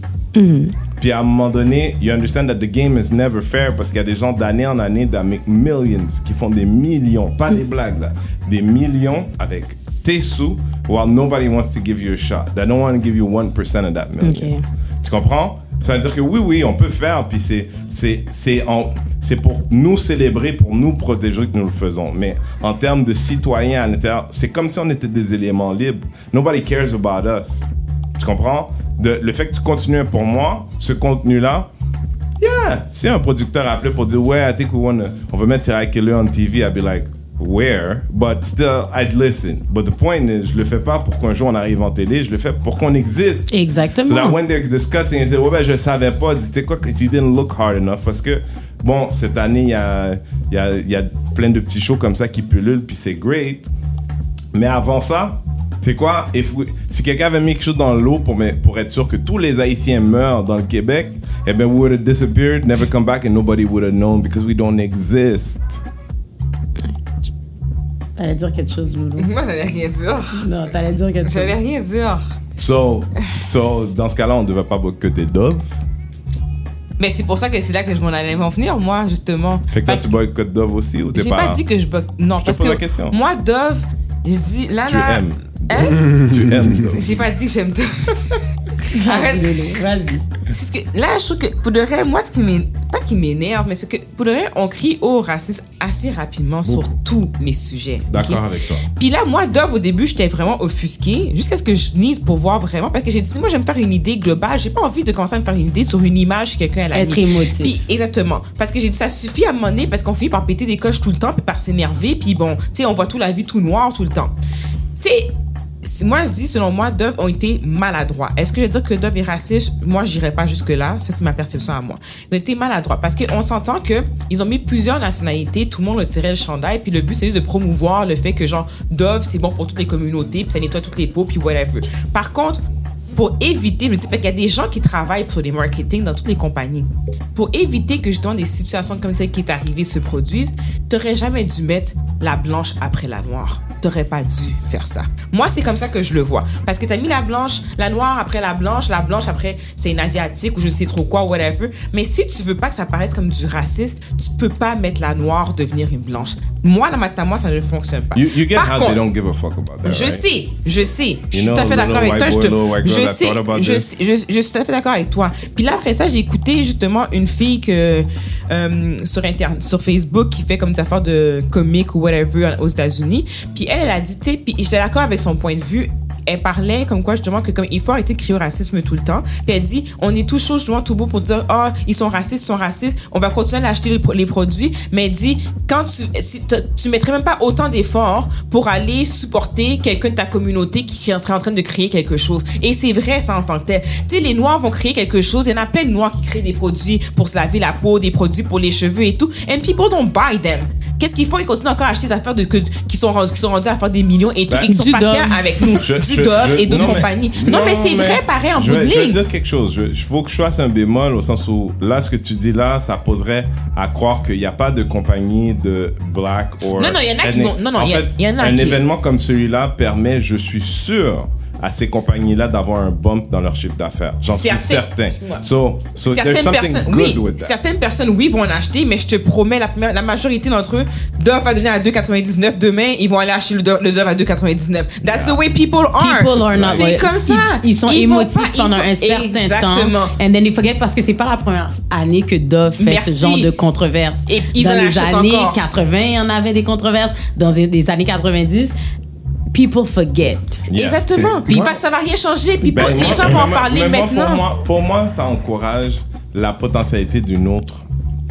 Puis à un moment donné, you understand that the game is never fair parce qu'il y a des gens d'année en année that make millions, qui font des millions, pas des blagues là, des millions avec tes sous, while nobody wants to give you a shot. They don't want to give you 1% of that million. Ok. Tu comprends? Ça veut dire que oui, oui, on peut faire, puis c'est, c'est, c'est, en- c'est pour nous célébrer, pour nous protéger que nous le faisons. Mais en termes de citoyens à l'intérieur, c'est comme si on était des éléments libres. Nobody cares about us. Tu comprends? Le fait que tu continues pour moi, ce contenu-là, yeah! Si un producteur a appelé pour dire, ouais, I think we wanna, on veut mettre Sarah Killer on TV, I'd be like, wear, but still, I'd listen. But the point is, je le fais pas pour qu'un jour on arrive en télé, je le fais pour qu'on existe. So that Exactement. when they're discussing, ils disent, ouais, ben, je savais pas, dis, tu sais quoi, que you didn't look hard enough? Parce que, bon, cette année, il y a, y, a, y a plein de petits shows comme ça qui pullulent, puis c'est great. Mais avant ça, c'est quoi? If we- si quelqu'un avait mis quelque chose dans l'eau pour, me- pour être sûr que tous les Haïtiens meurent dans le Québec, eh ben, we would have disappeared, never come back, and nobody would have known because we don't exist. T'allais dire quelque chose, Loulou. <laughs> Moi, j'allais rien dire. Non, t'allais dire quelque chose. J'allais rien dire. So, so dans ce cas-là, on ne devait pas boycotter Dove? Mais c'est pour ça que c'est là que je m'en allais en venir, moi, justement. Fait que toi, tu boycottes Dove aussi ou t'es J'ai pas... pas dit que je boc- Non, Je te parce pose que la question. moi, Dove, je dis là, Tu là. aimes. Hein? <laughs> tu aimes. J'ai pas dit que j'aime. Vas-y, <laughs> Arrête. Vas-y. Là, je trouve que pour de vrai, moi, ce qui m'énerve, pas qui m'énerve, mais c'est que pour de vrai, on crie au racisme assez rapidement sur tous les sujets. D'accord avec toi. Puis là, moi, Dove, au début, j'étais vraiment offusquée, jusqu'à ce que je lise pour voir vraiment, parce que j'ai dit, si moi, j'aime faire une idée globale, j'ai pas envie de commencer à me faire une idée sur une image que quelqu'un a Être émotif. Puis, exactement. Parce que j'ai dit, ça suffit à un moment donné, parce qu'on finit par péter des coches tout le temps, puis par s'énerver, puis bon, tu sais, on voit tout la vie tout noir tout le temps. Tu sais, moi, je dis, selon moi, Dove ont été maladroits. Est-ce que je vais dire que Dove est raciste? Moi, je n'irai pas jusque-là. Ça, c'est ma perception à moi. Ils ont été maladroits parce qu'on s'entend qu'ils ont mis plusieurs nationalités, tout le monde le tirait le chandail, puis le but, c'est juste de promouvoir le fait que, genre, Dove, c'est bon pour toutes les communautés, puis ça nettoie toutes les peaux, puis whatever. Par contre, pour éviter, je dis parce qu'il y a des gens qui travaillent sur les marketing dans toutes les compagnies. Pour éviter que justement des situations comme celle qui est arrivée se produisent, t'aurais jamais dû mettre la blanche après la noire. T'aurais pas dû faire ça. Moi, c'est comme ça que je le vois. Parce que t'as mis la blanche, la noire après la blanche, la blanche après c'est une asiatique ou je sais trop quoi, whatever. Mais si tu veux pas que ça paraisse comme du racisme, tu peux pas mettre la noire devenir une blanche. Moi, dans ma tête, moi, ça ne fonctionne pas. You, you get Par how contre, they don't give a fuck about that, je right? sais, je sais. Je suis tout à fait d'accord avec toi. Je, sais, je, suis tout à fait d'accord avec toi. Puis là, après ça, j'ai écouté justement une fille que, euh, sur, Inter- sur Facebook qui fait comme des affaires de comique ou whatever aux États-Unis. Puis elle, elle a dit, tu sais, puis j'étais d'accord avec son point de vue. Elle parlait comme quoi justement que comme il faut arrêter de crier au racisme tout le temps. Puis elle dit on est tout chaud justement tout beau pour dire ah ils sont racistes ils sont racistes. On va continuer à acheter les, pro- les produits. Mais elle dit quand tu si tu mettrais même pas autant d'efforts pour aller supporter quelqu'un de ta communauté qui qui serait en train de créer quelque chose. Et c'est vrai ça en tant que tel. Tu sais les noirs vont créer quelque chose. Il y en a plein de noirs qui créent des produits pour se laver la peau des produits pour les cheveux et tout. And people don't buy them. Qu'est-ce qu'ils font ils continuent encore à acheter des affaires de, que, qui sont qui sont rendus à faire des millions et tout Ben, et qui sont pas avec nous. Je- du je- et non, mais- compagnies non, mais c'est vrai pareil en je bout de vais, je ligne dire quelque chose. Il faut que je fasse un bémol au sens où là, ce que tu dis là, ça poserait à croire qu'il n'y a pas de compagnie de black or. Non, non, il y en a qui vont- non, non, en il y a- fait, il y en a un qui- événement comme celui-là permet, je suis sûr, à ces compagnies-là d'avoir un bump dans leur chiffre d'affaires. J'en suis certain. Ouais. So, so there's certaines something personnes, good oui, with that. certaines personnes, oui, vont en acheter, mais je te promets, la, majorité d'entre eux doivent va donner à 2,99 demain, ils vont aller acheter le, Dove- le Dove à 2,99. That's the way people are. People are not C'est comme ça. Ils, ils sont Ils émotifs pas- ils pendant sont- un certain Exactement. temps. And then they forget parce que c'est pas la première année que Dove fait Merci. ce genre de controverse. Et ils Dans en les achètent années encore. 80, il y en avait des controverses. Dans les les années 90, people forget. Yeah. Exactement. Puis que ça va rien changer. Puis Ben, les moi- gens vont en parler mais moi, maintenant. Pour moi, pour moi, ça encourage la potentialité d'une autre,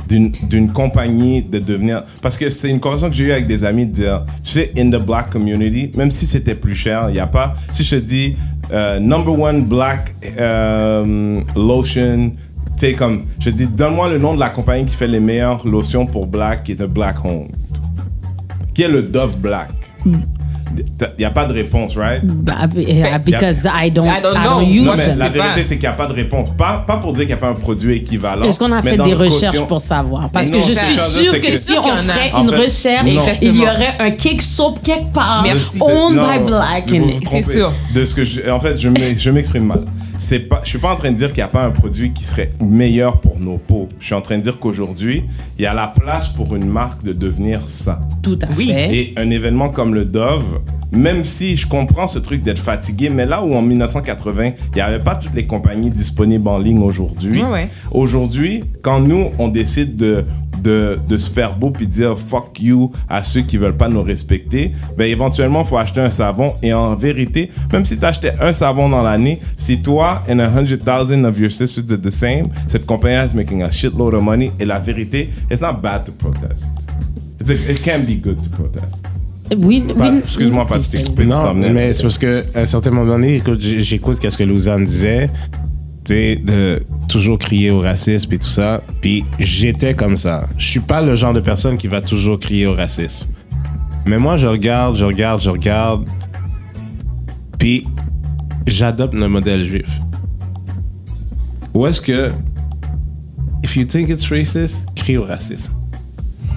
d'une d'une compagnie de devenir. Parce que c'est une conversation que j'ai eue avec des amis de dire, tu sais, in the black community, même si c'était plus cher, il n'y a pas. Si je te dis euh, number one black euh, lotion, tu sais, comme, je dis, donne-moi le nom de la compagnie qui fait les meilleures lotions pour black, qui est un Black Home. Qui est le Dove Black? Il n'y a pas de réponse, right? Bah, uh, because I don't, I don't I know. don't use Ouais, mais la vérité, c'est qu'il n'y a pas de réponse. Pas, pas pour dire qu'il n'y a pas un produit équivalent. Est-ce qu'on a fait des recherches caution- pour savoir? Parce que non, je suis sûre que que- si on ferait En une fait, recherche, non. il y aurait un cake soap quelque part Merci. owned Non, by black. C'est sûr. De ce que je, en fait, je m'exprime mal. C'est pas, je suis pas en train de dire qu'il n'y a pas un produit qui serait meilleur pour nos peaux. Je suis en train de dire qu'aujourd'hui, il y a la place pour une marque de devenir ça. Tout à Oui. fait. Et un événement comme le Dove, même si je comprends ce truc d'être fatigué, mais là où en 1980, il n'y avait pas toutes les compagnies disponibles en ligne aujourd'hui, Ouais, ouais. aujourd'hui, quand nous, on décide de, de, de se faire beau puis dire fuck you à ceux qui veulent pas nous respecter, ben éventuellement, il faut acheter un savon. Et en vérité, même si tu achetais un savon dans l'année, si toi and a hundred thousand of your sisters did the same, cette compagnie is making a shitload of money. Et la vérité, it's not bad to protest. It's a- it can be good to protest. Oui, oui. Excuse-moi, pas de coupé, Non, mais c'est parce que à un certain moment donné, j'écoute qu'est-ce que Lausanne disait, tu sais, de toujours crier au racisme et tout ça. Puis j'étais comme ça. Je suis pas le genre de personne qui va toujours crier au racisme. Mais moi, je regarde, je regarde, je regarde. Puis j'adopte le modèle juif. Où est-ce que, if you think it's racist, crie au racisme.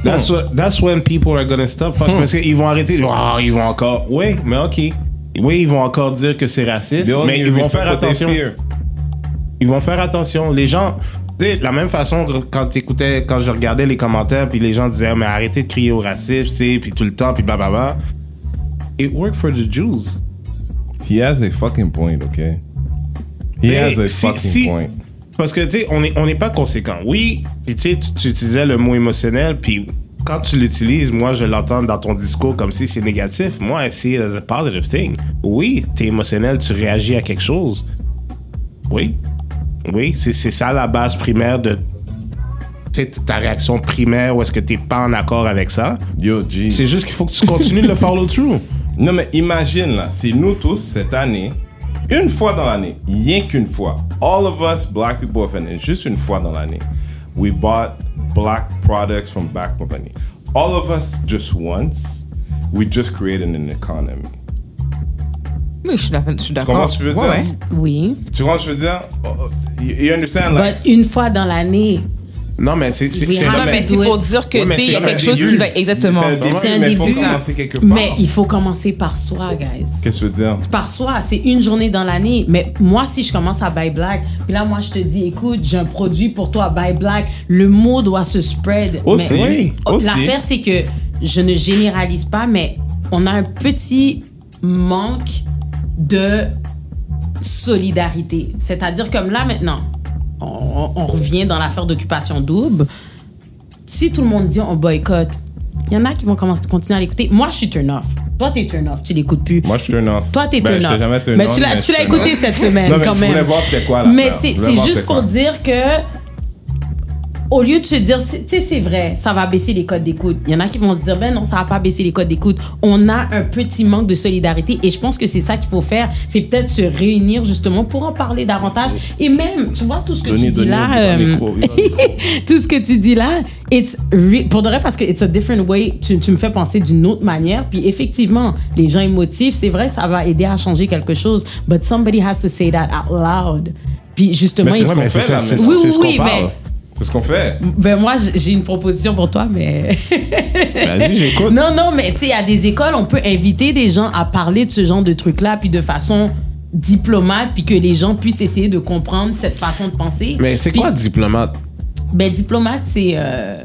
That's, what, that's when people are gonna stop. Fuck, Parce qu'ils vont arrêter. Oh, ils vont encore. Oui, mais ok. Oui, ils vont encore dire que c'est raciste, mais ils vont faire attention. Ils vont faire attention. Les gens, tu sais, la même façon que quand t'écoutais, quand je regardais les commentaires, puis les gens disaient, Ah, mais arrêtez de crier au racisme, tu sais, puis tout le temps, puis blablabla. It worked for the Jews. He has a fucking point, okay? He Mais has a si- fucking si- point. Parce que, tu sais, on n'est on n'est pas conséquent. Oui, puis tu sais, tu- utilisais le mot émotionnel, puis quand tu l'utilises, moi, je l'entends dans ton discours comme si c'est négatif. Moi, I see it as a positive thing. Oui, t'es émotionnel, tu réagis à quelque chose. Oui. Oui, c'est c'est ça la base primaire de ta réaction primaire ou est-ce que t'es pas en accord avec ça. Yo, G. C'est juste qu'il faut que tu continues de le follow through. Non, mais imagine là, si nous tous, cette année, une fois dans l'année, rien qu'une fois, all of us, black people offended, juste une fois dans l'année, we bought black products from Black Company. All of us, just once, we just created an economy. Oui, je suis d'accord. Je suis d'accord. Comment tu veux Ouais, dire? ouais. Oui. Tu vois ce que je veux dire? Oh, oh, You, you understand? Like, But une fois dans l'année, Non, mais c'est ah, pour dire que, Ouais, il y a c'est quelque chose qui va. Exactement. c'est un mais faut mais il faut commencer par soi, guys. Qu'est-ce que tu veux dire? par soi, c'est une journée dans l'année. Mais moi, si je commence à buy black, puis là, moi, je te dis, écoute, j'ai un produit pour toi, buy black, le mot doit se spread. Aussi, Mais- oui, aussi. L'affaire, c'est que je ne généralise pas, mais on a un petit manque de solidarité. C'est-à-dire, comme là, maintenant, on, on revient dans l'affaire d'occupation double. Si tout le monde dit on boycotte, il y en a qui vont commencer, continuer à l'écouter. Moi, je suis turn off. Toi, t'es turn off, tu l'écoutes plus. Moi, je suis turn off. Toi, t'es Ben, turn off. turn mais tu l'as, écouté off. cette semaine Non, mais quand je même. voir Mais c'est, juste pour dire que au lieu de se dire, c'est- tu sais, c'est vrai, ça va baisser les codes d'écoute. Il y en a qui vont se dire, ben non, ça va pas baisser les codes d'écoute. On a un petit manque de solidarité et je pense que c'est ça qu'il faut faire. C'est peut-être se réunir justement pour en parler davantage. Et même, tu vois, tout ce que Denis, tu dis Denis, là, euh, micro, <laughs> tout ce que tu dis là, it's pour de vrai parce que it's a different way. Tu, tu me fais penser d'une autre manière. Puis effectivement, les gens émotifs, c'est vrai, ça va aider à changer quelque chose. But somebody has to say that out loud. Puis justement, Mais c'est il ce faut- qu'on mais c'est fait, ça, c'est. Oui, c'est oui, ce qu'on oui, parle. mais- C'est ce qu'on fait. ben moi, j'ai une proposition pour toi, mais <laughs> Vas-y, j'écoute. non, non, mais tu sais, à des écoles, on peut inviter des gens à parler de ce genre de trucs-là, puis de façon diplomate, puis que les gens puissent essayer de comprendre cette façon de penser. Mais c'est quoi diplomate? Ben, diplomate, c'est euh,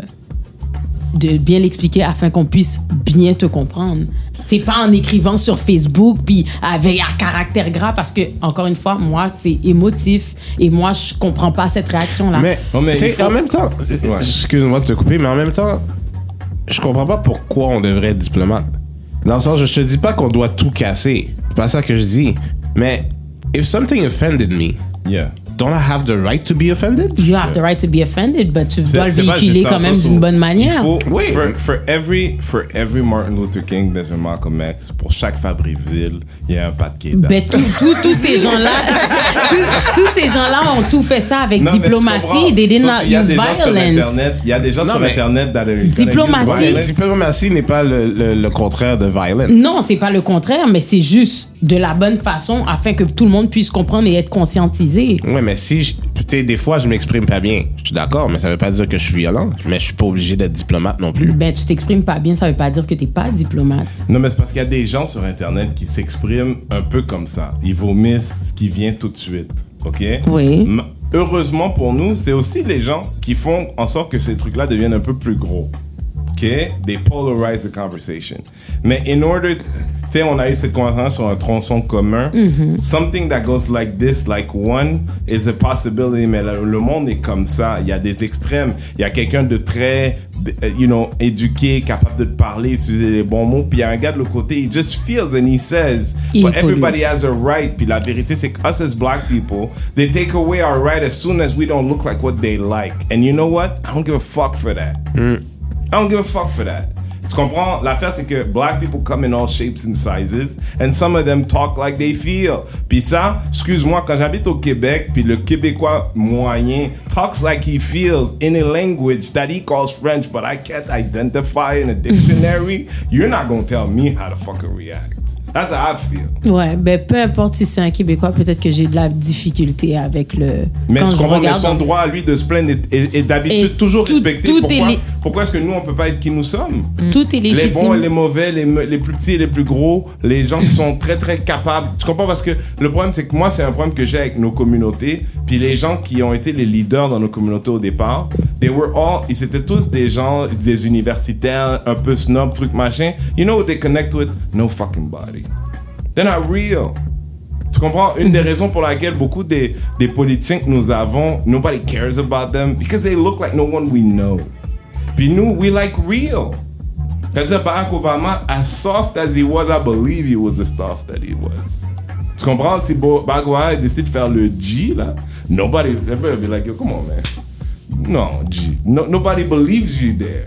de bien l'expliquer afin qu'on puisse bien te comprendre. C'est pas en écrivant sur Facebook puis avec un caractère gras parce que encore une fois moi c'est émotif et moi je comprends pas cette réaction là. Mais, Non, mais c'est- il faut- en même temps, Ouais. excuse-moi de te couper, mais en même temps, je comprends pas pourquoi on devrait être diplomate. Dans le sens, je te dis pas qu'on doit tout casser. C'est pas ça que je dis. Mais, if something offended me, Yeah. Don't I have the right to be offended? You have the right to be offended, but tu dois le véhiculer quand même d'une bonne manière. faut, Oui. for, for every, for every Martin Luther King, there's a Malcolm X. Pour chaque Fabriville, il y a un Pat Keita. Ben, tous ces gens-là, <laughs> tous, ces gens-là ont tout fait ça avec Non, diplomatie. They did Sauf not use violence. Il y a des gens Non, sur Internet Diplomatie. Diplomatie n'est pas le, le- le contraire de violence. Non, c'est pas le contraire, mais c'est juste de la bonne façon afin que tout le monde puisse comprendre et être conscientisé. Ouais, mais si, je- tu sais, des fois, je m'exprime pas bien. Je suis d'accord, mais ça veut pas dire que je suis violent. Mais je suis pas obligé d'être diplomate non plus. Ben, tu t'exprimes pas bien, ça veut pas dire que t'es pas diplomate. Non, mais c'est parce qu'il y a des gens sur Internet qui s'expriment un peu comme ça. Ils vomissent ce qui vient tout de suite. OK? Oui. M- Heureusement pour nous, c'est aussi les gens qui font en sorte que ces trucs-là deviennent un peu plus gros. OK? They polarize the conversation. Mais in order, tu sais, on a eu cette conversation sur un tronçon commun. Something that goes like this, like one, is a possibility. Mais le, le monde est comme ça. Il y a des extrêmes. Il y a quelqu'un de très, euh, you know, éduqué, capable de parler, utiliser les bons mots. Puis il y a un gars de l'autre côté, he just feels and he says. Il But everybody has a right. Puis la vérité, c'est que us as black people, they take away our right as soon as we don't look like what they like. And you know what? I don't give a fuck for that. I don't give a fuck for that. Tu comprends? L'affaire, c'est que black people come in all shapes and sizes, and some of them talk like they feel. Puis ça, excuse-moi, quand j'habite au Québec, puis le Québécois moyen talks like he feels in a language that he calls French, but I can't identify in a dictionary, you're not gonna tell me how to fucking react. That's how I feel. Ouais, ben peu importe si c'est un Québécois, peut-être que j'ai de la difficulté avec le. Mais quand tu je comprends, mais regarde. son droit à lui de se plaindre est, d'habitude toujours tout- respecté. tout pourquoi est pourquoi est-ce que nous, on peut pas être qui nous sommes? Tout est Les légitime. bons et les mauvais, les, les plus petits et les plus gros, les gens qui sont très très capables. Tu comprends? Parce que le problème c'est que moi c'est un problème que j'ai avec nos communautés. Puis les gens qui ont été les leaders dans nos communautés au départ, they were all, ils étaient tous des gens, des universitaires, un peu snob, truc machin. You know what they connect with? No fucking body. They're not real. Tu comprends? Une des raisons pour laquelle beaucoup des, des politiciens que nous avons, nobody cares about them because they look like no one we know. Puis nous, we like real. C'est-à-dire, Barack Obama, as soft as he was, I believe he was the soft that he was. Tu comprends? Si Barack Obama a décidé de faire le G, là, nobody, everybody be like, yo, come on, man. Non, G. No, nobody believes you there.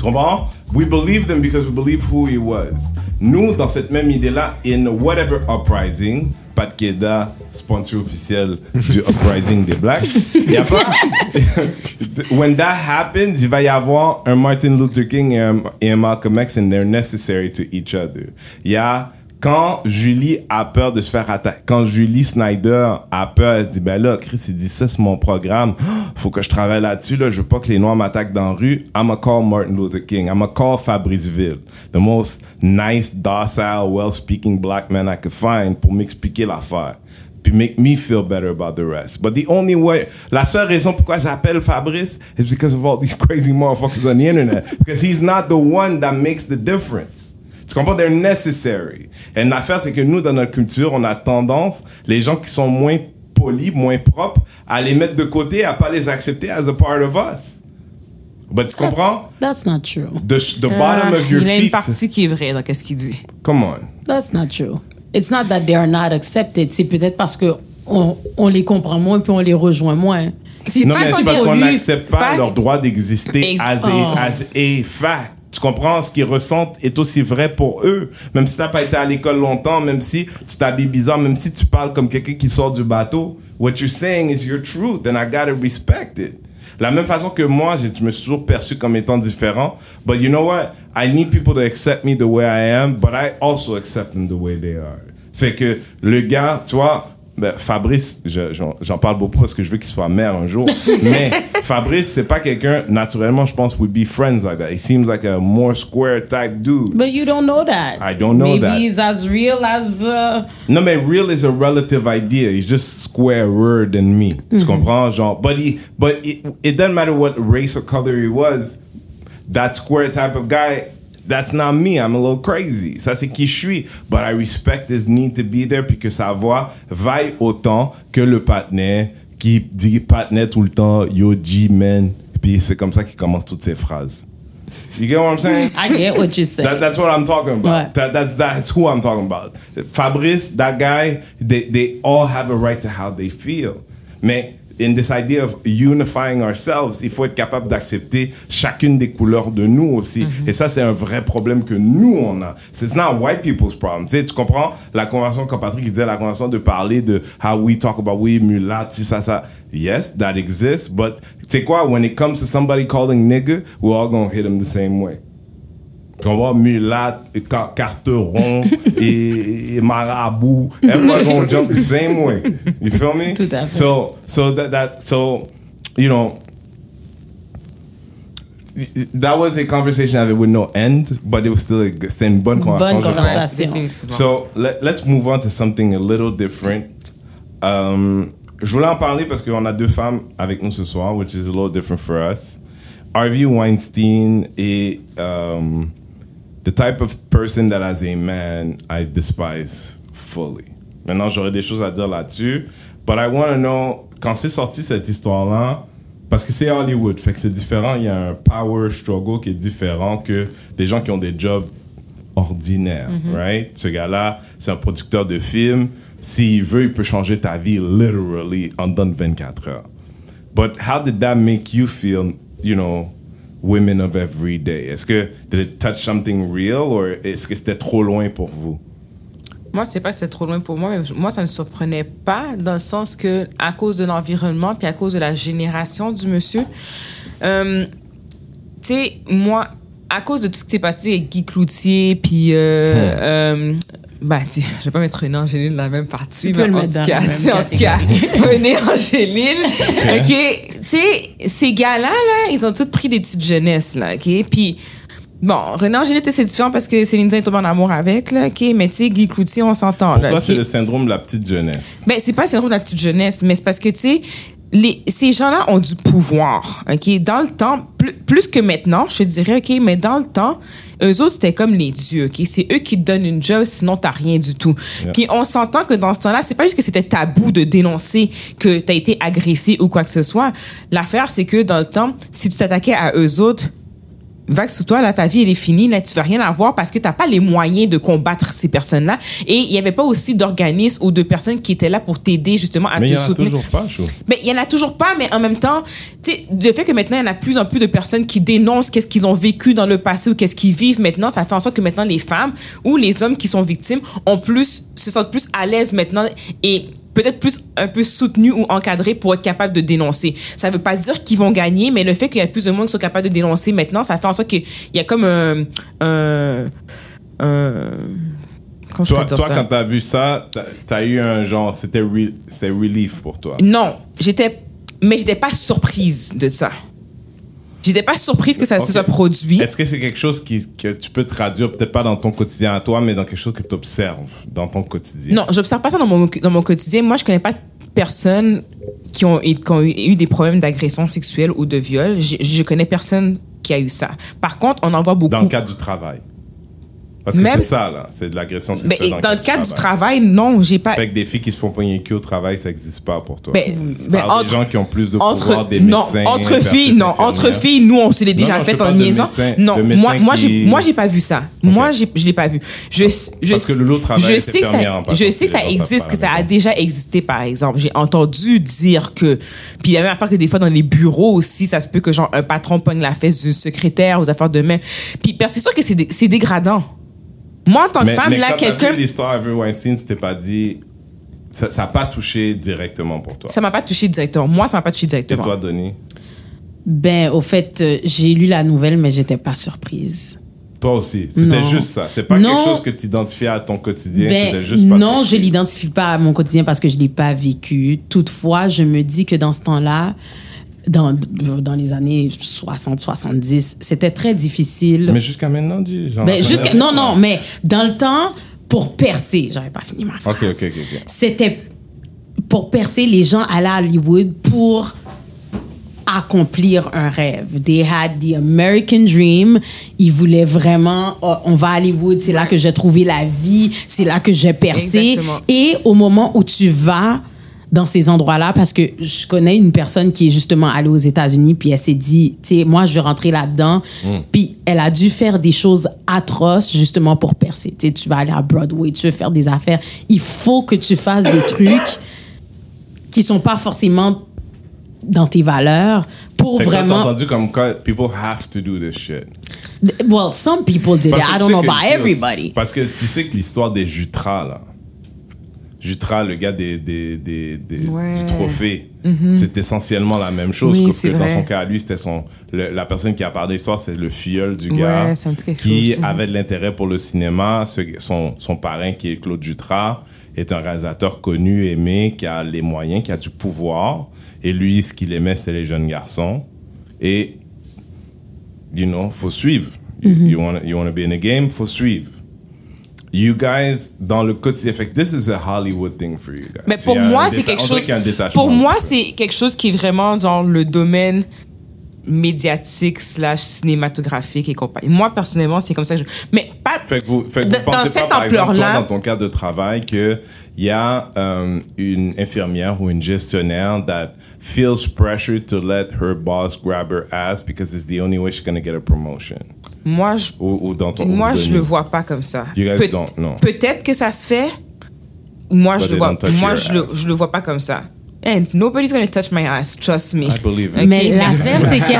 Tu comprends? We believe them because we believe who he was. Nous, dans cette même idée-là, in whatever uprising, Pat Keda, sponsor officiel du <laughs> uprising des Blacks, il y a pas. When that happens, il va y avoir un Martin Luther King et un, et un Malcolm X, and they're necessary to each other. Il y a quand Julie a peur de se faire attaquer, quand Julie Snyder a peur, elle se dit, ben là, Chris, il dit ça, c'est mon programme. <gasps> Faut que je travaille là-dessus, là. Je veux pas que les Noirs m'attaquent dans la rue. I'ma call Martin Luther King. I'ma call Fabrice Ville. The most nice, docile, well-speaking black man I could find pour m'expliquer l'affaire. Puis make me feel better about the rest. But the only way, la seule raison pourquoi j'appelle Fabrice is because of all these <laughs> crazy motherfuckers on the internet. Because he's not the one that makes the difference. Tu comprends? They're necessary. Et l'affaire, c'est que nous, dans notre culture, on a tendance, les gens qui sont moins polis, moins propres, à les mettre de côté, à pas les accepter as a part of us. But tu comprends? That's not true. The, the bottom of your Ah, il y a une feet. partie qui est vraie dans ce qu'il dit. Come on. That's not true. It's not that they are not accepted. C'est peut-être parce que on, on les comprend moins puis on les rejoint moins. Non, mais c'est parce qu'on n'accepte pas pas- leur droit d'exister Ex- as, a, as a fact. Tu comprends? Ce qu'ils ressentent est aussi vrai pour eux. Même si tu n'as pas été à l'école longtemps, même si tu t'habilles bizarre, même si tu parles comme quelqu'un qui sort du bateau, what you're saying is your truth and I gotta respect it. La même façon que moi, je me suis toujours perçu comme étant différent. But you know what? I need people to accept me the way I am, but I also accept them the way they are. Fait que le gars, tu vois, ben, Fabrice, je- j'en parle beaucoup parce que je veux qu'il soit maire un jour. <laughs> mais Fabrice, c'est pas quelqu'un, naturellement, je pense, would be friends like that. He seems like a more square type dude. But you don't know that. I don't know Maybe that. he's as real as. Uh, No, mais real is a relative idea. He's just squarer than me. Tu comprends? Genre, but, he, but it, it doesn't matter what race or color he was. That square type of guy, that's not me. I'm a little crazy. Ça, c'est qui je suis. But I respect his need to be there puis que sa voix vaille autant que le partenaire qui dit partenaire tout le temps, yo, G, man. Puis c'est comme ça qu'il commence toutes ses phrases. You get what I'm saying? I get what you say. That, that's what I'm talking about. That, that's that's who I'm talking about. Fabrice, that guy, they, they all have a right to how they feel. Mais in this idea of unifying ourselves, il faut être capable d'accepter chacune des couleurs de nous aussi. Et ça, c'est un vrai problème que nous, on a. It's not white people's problem. Tu, sais, tu comprends la convention, comme Patrick disait, la convention de parler de how we talk about we mulat, ça, ça. Yes, that exists. But tu sais quoi, when it comes to somebody calling nigga, we're all gonna hit him the same way. Comprends? Mulâtre, ca- carteron <laughs> et, et marabout. Everybody gonna <laughs> jump the same way? You feel me? Tout à fait. So, so that, that, so, you know, that was a conversation I had with no end, but it was still a good, c'était une bonne conversation. Bonne conversation. So let, let's move on to something a little different. Um, je voulais en parler parce qu'on a deux femmes avec nous ce soir, which is a little different for us. Harvey Weinstein est um, the type of person that as a man I despise fully. Maintenant, j'aurais des choses à dire là-dessus, but I want to know quand c'est sorti cette histoire-là. Parce que c'est Hollywood, fait que c'est différent. Il y a un power struggle qui est différent que des gens qui ont des jobs ordinaire, right? Ce gars-là, c'est un producteur de films. S'il veut, il peut changer ta vie literally en dedans de 24 heures. But how did that make you feel, you know, Women of Every Day? Est-ce que did it touch something real or est-ce que c'était trop loin pour vous? Moi, c'est pas que c'est trop loin pour moi, mais moi, ça ne me surprenait pas dans le sens que, à cause de l'environnement, puis à cause de la génération du monsieur, euh, tu sais, moi, à cause de tout ce qui s'est passé avec Guy Cloutier, puis, euh, euh, bah, tu sais, je vais pas mettre René Angéline dans la même partie, Tu mais le en tout cas, en tout cas, René Angéline, ok, tu sais, ces gars-là, là, ils ont tous pris des petites jeunesses, là, ok, puis Bon, René Angéline, c'est différent parce que Céline Dion est tombée en amour avec, là, OK? Mais tu sais, Guy Cloutier, on s'entend, Pour là, toi, OK? c'est le syndrome de la petite jeunesse. Ben, c'est pas le syndrome de la petite jeunesse, mais c'est parce que, tu sais, les, ces gens-là ont du pouvoir, OK? Dans le temps, plus, plus que maintenant, je te dirais, OK, mais dans le temps, eux autres, c'était comme les dieux, OK? C'est eux qui te donnent une job, sinon t'as rien du tout. Puis on s'entend que dans ce temps-là, c'est pas juste que c'était tabou de dénoncer que t'as été agressé ou quoi que ce soit. L'affaire, c'est que dans le temps, si tu t'attaquais à eux autres, vague sous toi, là, ta vie, elle est finie, là, tu vas rien avoir parce que t'as pas les moyens de combattre ces personnes-là. Et il y avait pas aussi d'organismes ou de personnes qui étaient là pour t'aider, justement, à Mais il te y en a soutenir. toujours pas, chaud. Mais il y en a toujours pas, mais en même temps, tu sais, le fait que maintenant, il y en a plus en plus de personnes qui dénoncent qu'est-ce qu'ils ont vécu dans le passé ou qu'est-ce qu'ils vivent maintenant, ça fait en sorte que maintenant, les femmes ou les hommes qui sont victimes ont plus, se sentent plus à l'aise maintenant et peut-être plus un peu soutenus ou encadrés pour être capables de dénoncer. Ça veut pas dire qu'ils vont gagner, mais le fait qu'il y a plus de monde qui sont capables de dénoncer maintenant, ça fait en sorte qu'il y a comme un... un, un comment je Toi, peux dire toi quand t'as vu ça, t'as- t'as eu un genre, c'était re- relief pour toi. Non, j'étais, mais j'étais pas surprise de ça. J'étais pas surprise que ça se soit produit. Est-ce que c'est quelque chose qui, que tu peux traduire, peut-être pas dans ton quotidien à toi, mais dans quelque chose que tu observes dans ton quotidien? Non, j'observe pas ça dans mon, dans mon quotidien. Moi, je connais pas de personnes qui ont, qui ont eu eu des problèmes d'agression sexuelle ou de viol. Je, je connais personne qui a eu ça. Par contre, on en voit beaucoup. Dans le cadre du travail. Parce que c'est ça, là. C'est de l'agression Mais sexuelle. dans, le cadre du travail, non, j'ai pas. Fait que des filles qui se font pogner le cul au travail, ça n'existe pas pour toi. Ben, ben, entre- des gens qui ont plus de pouvoir, entre des non médecins. entre filles non entre filles nous on se l'est déjà non, je fait en niaisant médecins- non moi moi j'ai qui- moi j'ai pas vu ça moi je l'ai pas vu je je Parce que Loulou travaille, je c'est sais que ça je sais que ça existe que ça a déjà existé par exemple j'ai entendu dire que puis il y a même affaire que des fois dans les bureaux aussi ça se peut que genre un patron pogne la fesse du secrétaire aux affaires de main puis ben, c'est sûr que c'est dégradant moi en tant que Mais, femme mais là quand t'as quelqu'un vu l'histoire Harvey Weinstein, tu t'es pas dit... Ça n'a pas touché directement pour toi. ça m'a pas touché directement moi ça m'a pas touché Et directement toi, Denis? Ben, au fait, euh, j'ai lu la nouvelle, mais j'étais pas surprise. Toi aussi. C'était juste ça. C'est pas Non. quelque chose que tu identifiais à ton quotidien. Ben, t'étais juste pas non, je surprise. l'identifie pas à mon quotidien parce que je l'ai pas vécu. Toutefois, je me dis que dans ce temps-là, dans, dans les années 60-70, c'était très difficile. Mais jusqu'à maintenant, dis, genre, Ben, non, non, mais dans le temps, pour percer, j'avais pas fini ma phrase. Ok, ok, ok, ok. C'était pour percer, les gens allaient à Hollywood pour accomplir un rêve. They had the American dream. Ils voulaient vraiment, oh, on va à Hollywood, c'est là que j'ai trouvé la vie, c'est là que j'ai percé. Exactement. Et au moment où tu vas dans ces endroits-là, parce que je connais une personne qui est justement allée aux États-Unis, puis elle s'est dit, tu sais, moi, je vais rentrer là-dedans. Puis elle a dû faire des choses atroces justement pour percer. Tu sais, tu vas aller à Broadway, tu veux faire des affaires. Il faut que tu fasses des trucs qui sont pas forcément dans tes valeurs pour Fait t'as vraiment. entendu comme quoi people have to do this shit. Well, some people did it. I don't know about everybody. Parce que tu sais que l'histoire des Jutras, là. Jutra, le gars des, des, des, des- Ouais. du trophée, c'est essentiellement la même chose. Oui, c'est que dans son cas, lui, c'était son. le- la personne qui a parlé de l'histoire, c'est le filleul du gars Ouais, qui chose. Mhm. avait de l'intérêt pour le cinéma. Ce- son, son parrain, qui est Claude Jutra, est un réalisateur connu, aimé, qui a les moyens, qui a du pouvoir. Et lui, ce qu'il aimait, c'était les jeunes garçons. Et, you know, faut suivre. Mhm. You, wanna, you wanna be in a game, faut suivre. You guys, dans le quotidien, fait this is a Hollywood thing for you guys. Mais pour moi, c'est quelque chose. Pour moi, c'est quelque chose qui est vraiment dans le domaine médiatique slash cinématographique et compagnie. Moi, personnellement, c'est comme ça que je... Mais pas... Fait que vous, fait que vous pensez dans cette ampleur-là- dans ton cadre de travail, qu'il y a euh, une infirmière ou une gestionnaire that feels pressure to let her boss grab her ass because it's the only way she's gonna get a promotion. Moi, je, Ou, ou dans ton moi, je le vois pas comme ça. Non. Peut-être que ça se fait. Moi, But je le vois, moi je, le, je le vois pas comme ça. And nobody's gonna touch my ass, trust me. I believe it. Ok. Mais l'affaire, c'est qu'avec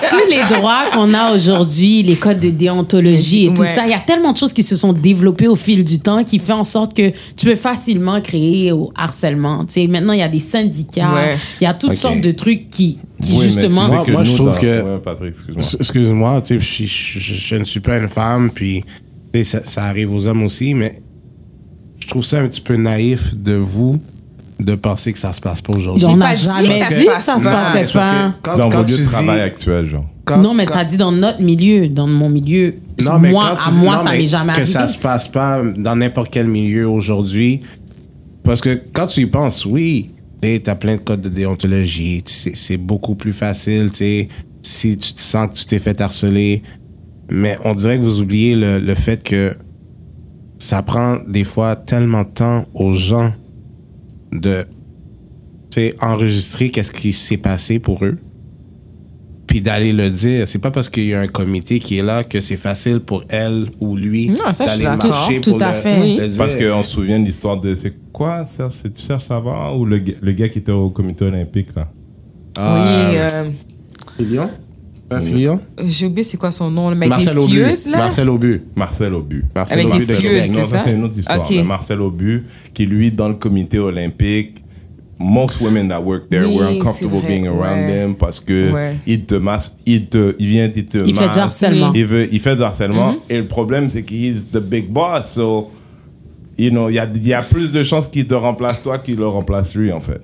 <laughs> tous les droits qu'on a aujourd'hui, les codes de déontologie et tout Ouais. ça, il y a tellement de choses qui se sont développées au fil du temps qui fait en sorte que tu peux facilement créer au harcèlement. Tu sais, maintenant, il y a des syndicats, Ouais. il y a toutes sortes de trucs qui, qui Oui, mais justement... Moi- moi, je trouve dans- que- Ouais, Patrick, excuse-moi. Sais, je, je- je- je ne suis pas une femme, puis ça arrive aux hommes aussi, mais je trouve ça un petit peu naïf de vous de penser que ça se passe pas aujourd'hui. on n'a jamais que ça dit se que passe ça se pas. passait que pas. quand- Dans quand vos tu lieux de dis- travail actuels, genre. quand- non, mais t'as dit dans notre milieu, dans mon milieu. Non, mais moi, quand tu à dis- moi, non, ça m'est jamais que arrivé. ça se passe pas dans n'importe quel milieu aujourd'hui. Parce que quand tu y penses, oui, tu as plein de codes de déontologie. C'est beaucoup plus facile, tu sais, si tu te sens que tu t'es fait harceler. Mais on dirait que vous oubliez le, le fait que ça prend des fois tellement de temps aux gens de tu sais, enregistrer qu'est-ce qui s'est passé pour eux puis d'aller le dire. C'est pas parce qu'il y a un comité qui est là que c'est facile pour elle ou lui Non, ça, je suis d'aller marcher Tout pour à le- fait. Oui. le dire. Parce qu'on se souvient de l'histoire de. C'est quoi, Serge? C'est-tu Serge Savard ou le, gars- le gars qui était au comité olympique, là? Ah, Oui, euh, euh, Filion? J'ai oublié c'est quoi son nom, le mec des Marcel Aubu. skieuses, là? Marcel Aubu. Marcel Aubu. Marcel Avec Aubu les de skieuses, Québec. c'est Non, ça? ça, c'est une autre histoire. Ok. Mais Marcel Aubu, qui lui, dans le comité olympique, most women that work there Oui, were uncomfortable vrai, being around ouais. them parce que Ouais. il te masse, il te, il vient, il te Il fait du masse, harcèlement. Il, veut, il fait du harcèlement. Mm-hmm. Et le problème, c'est qu'il est the big boss. So, you know, il y a, il y a plus de chances qu'il te remplace toi qu'il le remplace lui, en fait.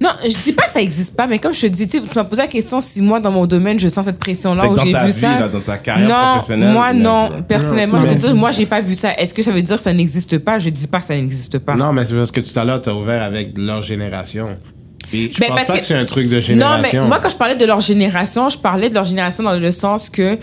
Non, je dis pas que ça existe pas, mais comme je te dis, tu m'as posé la question si moi, dans mon domaine, je sens cette pression-là où dans j'ai ta vu vie, ça. là, dans ta carrière non, professionnelle, moi, non. Personnellement, Non, je te dis, moi, j'ai pas vu ça. Est-ce que ça veut dire que ça n'existe pas? Je dis pas que ça n'existe pas. Non, mais c'est parce que tout à l'heure, tu as ouvert avec leur génération. Puis je Ben, pense parce pas que, que- c'est un truc de Non, génération. mais moi, quand je parlais de leur génération, je parlais de leur génération dans le sens que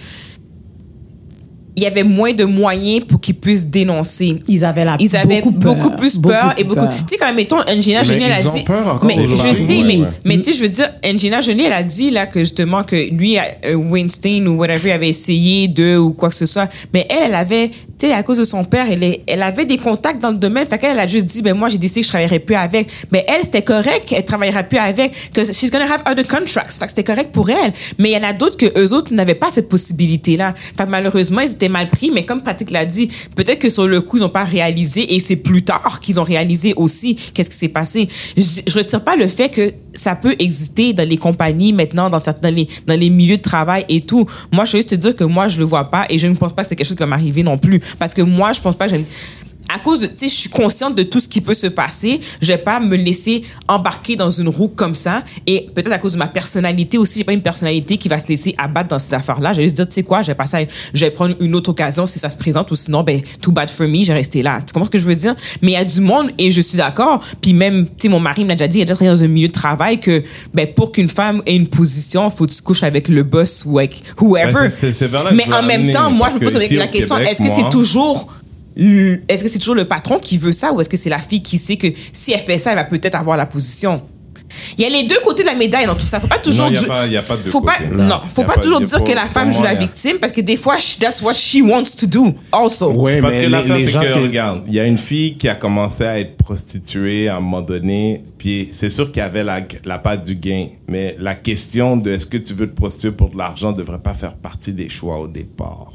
il y avait moins de moyens pour qu'ils puissent dénoncer. Ils avaient la Ils avaient beaucoup, beaucoup, peur. plus peur Beaucoup et beaucoup. peur. Tu sais, quand mettons, Angelina Jolie, elle a dit. mais je sais, Ouais, mais, ouais. mais tu sais, je veux dire, Angelina Jolie, elle a dit là que justement que lui, euh, Weinstein ou whatever, avait essayé de ou quoi que ce soit. Mais elle, elle avait, tu à cause de son père, elle, elle avait des contacts dans le domaine. Fait qu'elle elle a juste dit, ben moi, j'ai décidé que je travaillerais plus avec. Mais elle, c'était correct qu'elle travaillerait plus avec, que she's gonna have other contracts. Fait c'était correct pour elle. Mais il y en a d'autres que eux autres n'avaient pas cette possibilité-là. Fait malheureusement, ils étaient mal pris. Mais comme Pratique l'a dit, peut-être que sur le coup, ils n'ont pas réalisé et c'est plus tard qu'ils ont réalisé aussi qu'est-ce qui s'est passé. Je, je retire pas le fait que ça peut exister dans les compagnies maintenant, dans certains, dans les, dans les milieux de travail et tout. Moi, je veux juste te dire que moi, je le vois pas et je ne pense pas que c'est quelque chose qui va m'arriver non plus. Parce que moi, je pense pas que j'ai à cause de, tu sais, je suis consciente de tout ce qui peut se passer. Je vais pas me laisser embarquer dans une roue comme ça. Et peut-être à cause de ma personnalité aussi, j'ai pas une personnalité qui va se laisser abattre dans ces affaires-là. Je vais juste dire, tu sais quoi, je vais passer, à- je vais prendre une autre occasion si ça se présente ou sinon, ben, too bad for me, je vais rester là. Tu comprends ce que je veux dire? Mais il y a du monde et je suis d'accord. Puis même, tu sais, mon mari me l'a déjà dit, il a déjà travaillé dans un milieu de travail que, ben, pour qu'une femme ait une position, faut que tu couches avec le boss ou avec whoever. Ben, c'est- c'est- c'est vers là que Mais en même amener, temps, moi, je me pose que la question, est-ce que c'est toujours est-ce que c'est toujours le patron qui veut ça ou est-ce que c'est la fille qui sait que si elle fait ça, elle va peut-être avoir la position? Il y a les deux côtés de la médaille dans tout ça. Faut pas toujours Non, il y a pas- de faut pas, non, Non. faut pas pas- toujours dire pas- que la femme joue moi, la victime parce que des fois, she- that's what she wants to do also. Ouais, parce mais que l'affaire, les c'est gens que, qui- regarde, il y a une fille qui a commencé à être prostituée à un moment donné, puis c'est sûr qu'il y avait la, la part du gain, mais la question de est-ce que tu veux te prostituer pour de l'argent ne devrait pas faire partie des choix au départ.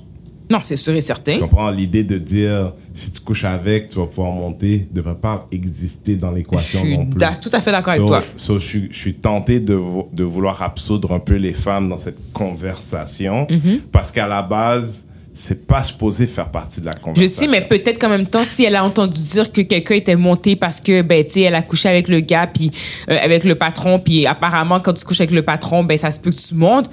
Non, c'est sûr et certain. Tu comprends? L'idée de dire si tu couches avec, tu vas pouvoir monter, ne devrait pas exister dans Je l'équation suis non plus. da- tout à fait d'accord avec toi. so, je, suis- je suis tenté de, de vouloir absoudre un peu les femmes dans cette conversation Mm-hmm. parce qu'à la base, c'est pas supposé faire partie de la Je conversation. sais, mais peut-être qu'en même temps, si elle a entendu dire que quelqu'un était monté parce que, ben, tu sais, elle a couché avec le gars, puis euh, avec le patron, puis apparemment, quand tu couches avec le patron, ben, ça se peut que tu montes.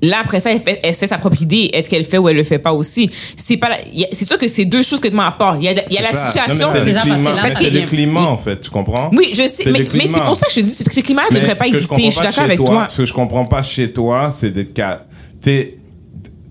Là, après ça, elle, fait, elle se fait sa propre idée. Est-ce qu'elle le fait ou elle le fait pas aussi? C'est pas, c'est sûr que c'est deux choses complètement à part. Il y a, il y a la ça. Situation. c'est C'est le climat, le en fait, tu comprends? Oui, je sais, mais, c'est pour ça que je te dis que ce climat ne devrait pas exister. Je suis d'accord avec toi, toi. Ce que je comprends pas chez toi, c'est d'être ca- tu sais,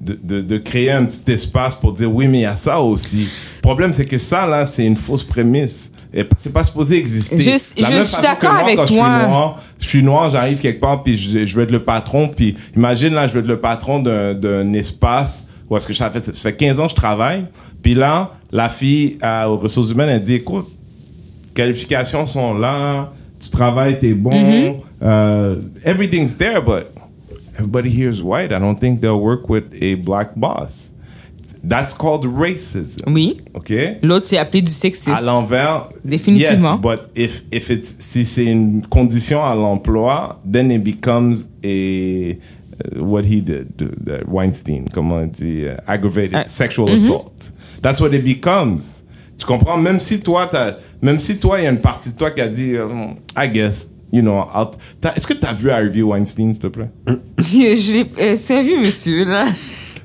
de, de, de créer un petit espace pour dire oui, mais il y a ça aussi. Le problème, c'est que ça, là, c'est une fausse prémisse. Et C'est pas supposé exister. Je- La je même suis d'accord avec quand toi. Je suis noir, je suis noir, j'arrive quelque part, puis je, je veux être le patron, puis imagine, là, je veux être le patron d'un d'un espace où est-ce que ça fait, ça fait 15 ans que je travaille, puis là, la fille euh, aux ressources humaines, elle dit, écoute, qualifications sont là, tu travailles, t'es bon, uh, everything's there, but everybody here is white. I don't think they'll work with a black boss. That's called racism. Oui. Okay? L'autre, c'est appelé du À sexisme. l'envers, Définitivement. Yes, but if if it's si c'est une condition à l'emploi, then it becomes a uh, what he did, Weinstein, comment on dit, uh, aggravated Ah. sexual assault. That's what it becomes. Tu comprends? Même si toi, même si toi, il y a une partie de toi qui a dit, um, I guess, you know, est-ce que tu as vu Harvey Weinstein, s'il te plaît? <laughs> Je l'ai euh, servi, monsieur, là?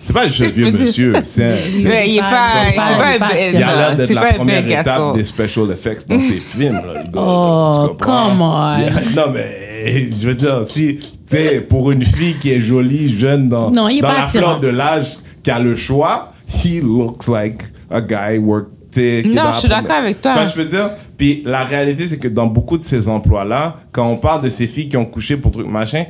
C'est pas juste un vieux monsieur, c'est il est pas- c'est pas- un Il a l'air d'être c'est la première étape des special effects dans ses <laughs> films. Là, le gars, Oh, come on. Non, mais <laughs> je veux dire, si, tu sais, pour une fille qui est jolie, jeune, dans, Non, dans la fleur de l'âge, qui a le choix, he looks like a guy work. Non, je suis d'accord avec toi. Que je veux dire? Puis la réalité, c'est que dans beaucoup de ces emplois-là, quand on parle de ces filles qui ont couché pour truc machin,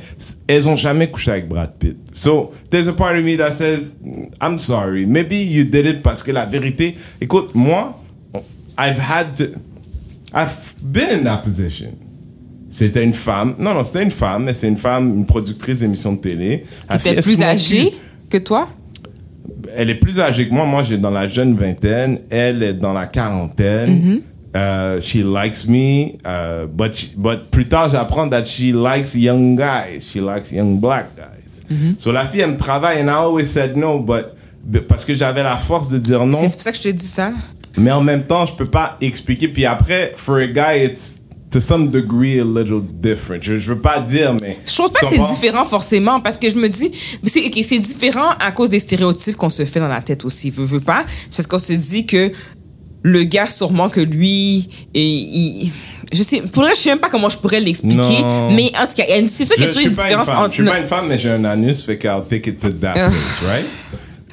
elles ont jamais couché avec Brad Pitt. So, there's a part of me that says, I'm sorry. Maybe you did it parce que la vérité, écoute, moi, I've had to, I've been in that position. C'était une femme. Non, non, c'était une femme, mais c'est une femme, une productrice d'émissions de télé. Qui était plus âgée que toi? Elle est plus âgée que moi. Moi, j'ai dans la jeune vingtaine. Elle est dans la quarantaine. Euh, she likes me. euh, but, she- but plus tard, j'apprends that she likes young guys. She likes young black guys. So la fille, elle me travaille. And I always said no, but but- parce que j'avais la force de dire non. C'est pour ça que je te dis ça. Mais en même temps, je peux pas expliquer. Puis après, for a guy, it's to some degree a little different. Je, je veux pas dire, mais. Je pense pas que c'est différent forcément parce que je me dis c'est différent à cause des stéréotypes qu'on se fait dans la tête aussi. Veut veut pas, c'est parce qu'on se dit que le gars sûrement que lui et il, je sais pour vrai je sais même pas comment je pourrais l'expliquer mais en tout cas c'est sûr qu'il y Je, a je toujours une différence femme. Je entre suis pas une femme, mais j'ai un anus, fait qu'I'll take it to that Ah. place, right?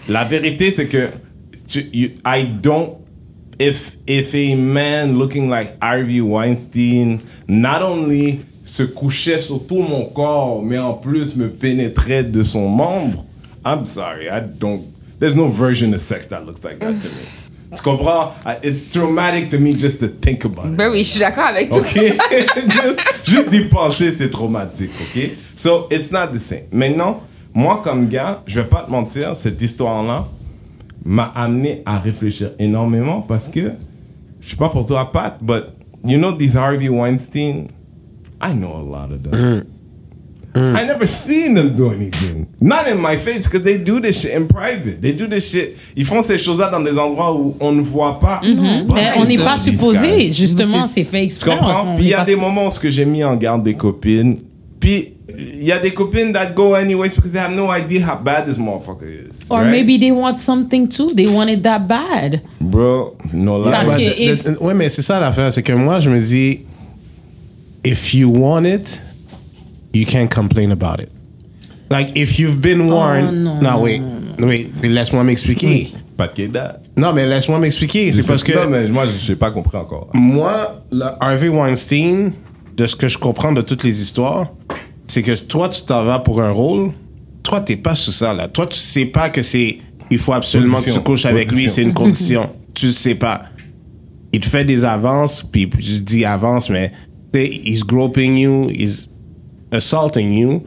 La vérité, c'est que I don't. If if a man looking like Harvey Weinstein not only se couchait sur tout mon corps, mais en plus me pénétrait de son membre, I'm sorry, I don't. There's no version of sex that looks like that to me. Tu comprends? It's traumatic to me just to think about it. ben oui je suis d'accord avec toi OK? <laughs> juste, juste d'y penser, c'est traumatique, OK? So, it's not the same. Maintenant, moi, comme gars, je vais pas te mentir, cette histoire-là m'a amené à réfléchir énormément parce que, je sais pas pour toi, Pat, but you know these Harvey Weinstein, I know a lot of them. I never seen them do anything. Not in my face, because they do this shit in private. They do this shit. Ils font ces choses-là dans des endroits où on ne voit pas. Mais c'est on n'est pas these supposé, justement, C'est- fait tu exprès. comprends? Puis il y a des moments où ce que j'ai mis en garde des copines. Puis il y a des copines that go anyways because they have no idea how bad this motherfucker is. Or right? maybe they want something too. They want it that bad. Bro, no lie. Parce que if- ouais, mais c'est ça l'affaire, c'est que moi, je me dis, if you want it, you can't complain about it. Like, if you've been warned. Oh, non, non, non, wait, wait, laisse-moi m'expliquer. Pas de date. Non, mais laisse-moi m'expliquer. C'est parce que. Non, mais moi, je n'ai pas compris encore. Moi, le Harvey Weinstein, de ce que je comprends de toutes les histoires, c'est que toi, tu t'en vas pour un rôle. Toi, t'es pas sous ça, là. Toi, tu sais pas que c'est. Il faut absolument que Condition. tu couches avec lui, c'est une condition. <laughs> tu le sais pas. Il te fait des avances, puis je dis avance, mais tu sais, he's groping you, he's assaulting you,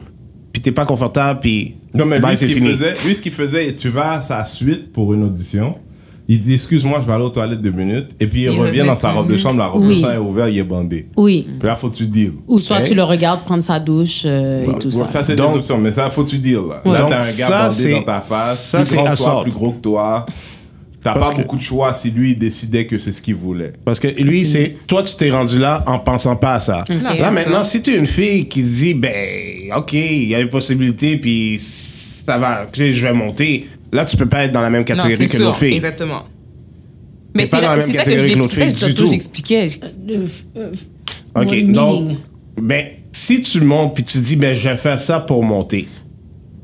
puis t'es pas confortable, puis. Non, mais lui, ce c'est qu'il faisait, lui, ce qu'il faisait, tu vas à sa suite pour une audition. Il dit, excuse-moi, je vais aller aux toilettes deux minutes. Et puis il, revient revient dans sa robe de chambre, la robe Oui. de chambre est ouverte, il est bandé. Oui. Puis là, faut que tu deal. Ou soit Ok. tu le regardes prendre sa douche euh, et tout Bon, ça. ça, c'est Donc- des options, mais ça, faut que tu deal. Là, Ouais. là t'as un ça, gars bandé dans ta face, ça, plus c'est grand que toi, plus gros que toi. T'as pas que- beaucoup de choix si lui, il décidait que c'est ce qu'il voulait. Parce que lui, c'est. Toi, tu t'es rendu là en pensant pas à ça. Là, maintenant, si tu es une fille qui dit, ben, OK, il y a une possibilité, puis ça va, je vais monter. Là, tu peux pas être dans la même catégorie c'est que l'autre fille. exactement mais c'est dans la c'est ça que je c'est ça tout. j'expliquais Euh, euh, OK, donc, ben, si tu montes, puis tu dis, ben, je vais faire ça pour monter.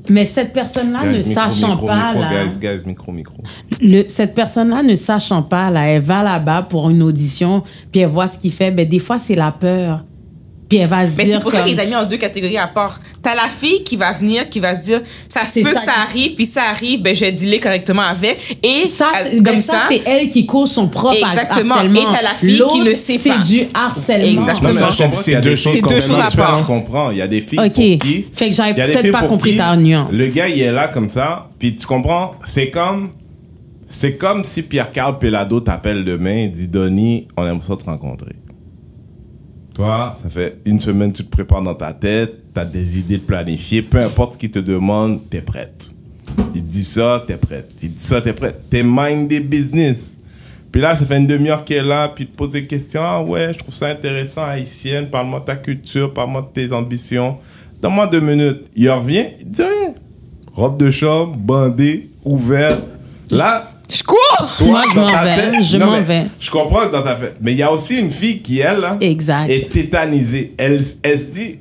Mais cette personne-là ne micro, sachant micro, pas, micro, là, guys, guys, micro, micro. le- cette personne-là ne sachant pas, là, elle va là-bas pour une audition, puis elle voit ce qu'il fait. Ben, des fois, c'est la peur. Puis elle va se mais c'est dire pour ça comme- qu'ils ont mis en deux catégories à part T'as la fille qui va venir, qui va se dire, ça se C'est peut ça que ça qui- arrive, puis ça arrive, ben je vais dealer correctement avec. Et Ça, euh, c'est- comme ben, ça, c'est elle qui cause son propre Exactement. harcèlement. Et t'as la fille qui ne sait pas. C'est du harcèlement. Exactement. Non, mais Ça, je je te comprends dis, c'est qu'il y a deux des choses complètement différentes. Je comprends. Il y a des filles Ok. pour qui... Fait que j'avais il y a des peut-être filles pas compris qui ta nuance. Le gars, il est là comme ça, puis tu comprends, c'est comme... C'est comme si Pierre-Carl Pelado t'appelle demain et dit « Donny, on aimerait ça te rencontrer. » Ça fait une semaine tu te prépares dans ta tête, tu as des idées de planifier, peu importe ce qu'il te demande, tu es prête. Il dit ça, t'es prête. Il dit ça, t'es prête. T'es mind des business. Puis là, ça fait une demi-heure qu'elle est là, puis te pose des questions. Ah ouais, je trouve ça intéressant, haïtienne. Parle-moi de ta culture, parle-moi de tes ambitions. Donne-moi deux minutes. Il revient, il dit rien. Robe de chambre, bandée, ouverte. Là, je cours! Toi, Moi, je m'en vais, tête- je m'en vais. Je comprends que dans ta tête. Mais il y a aussi une fille qui, elle, là, Exact. est tétanisée. Elle, elle se dit,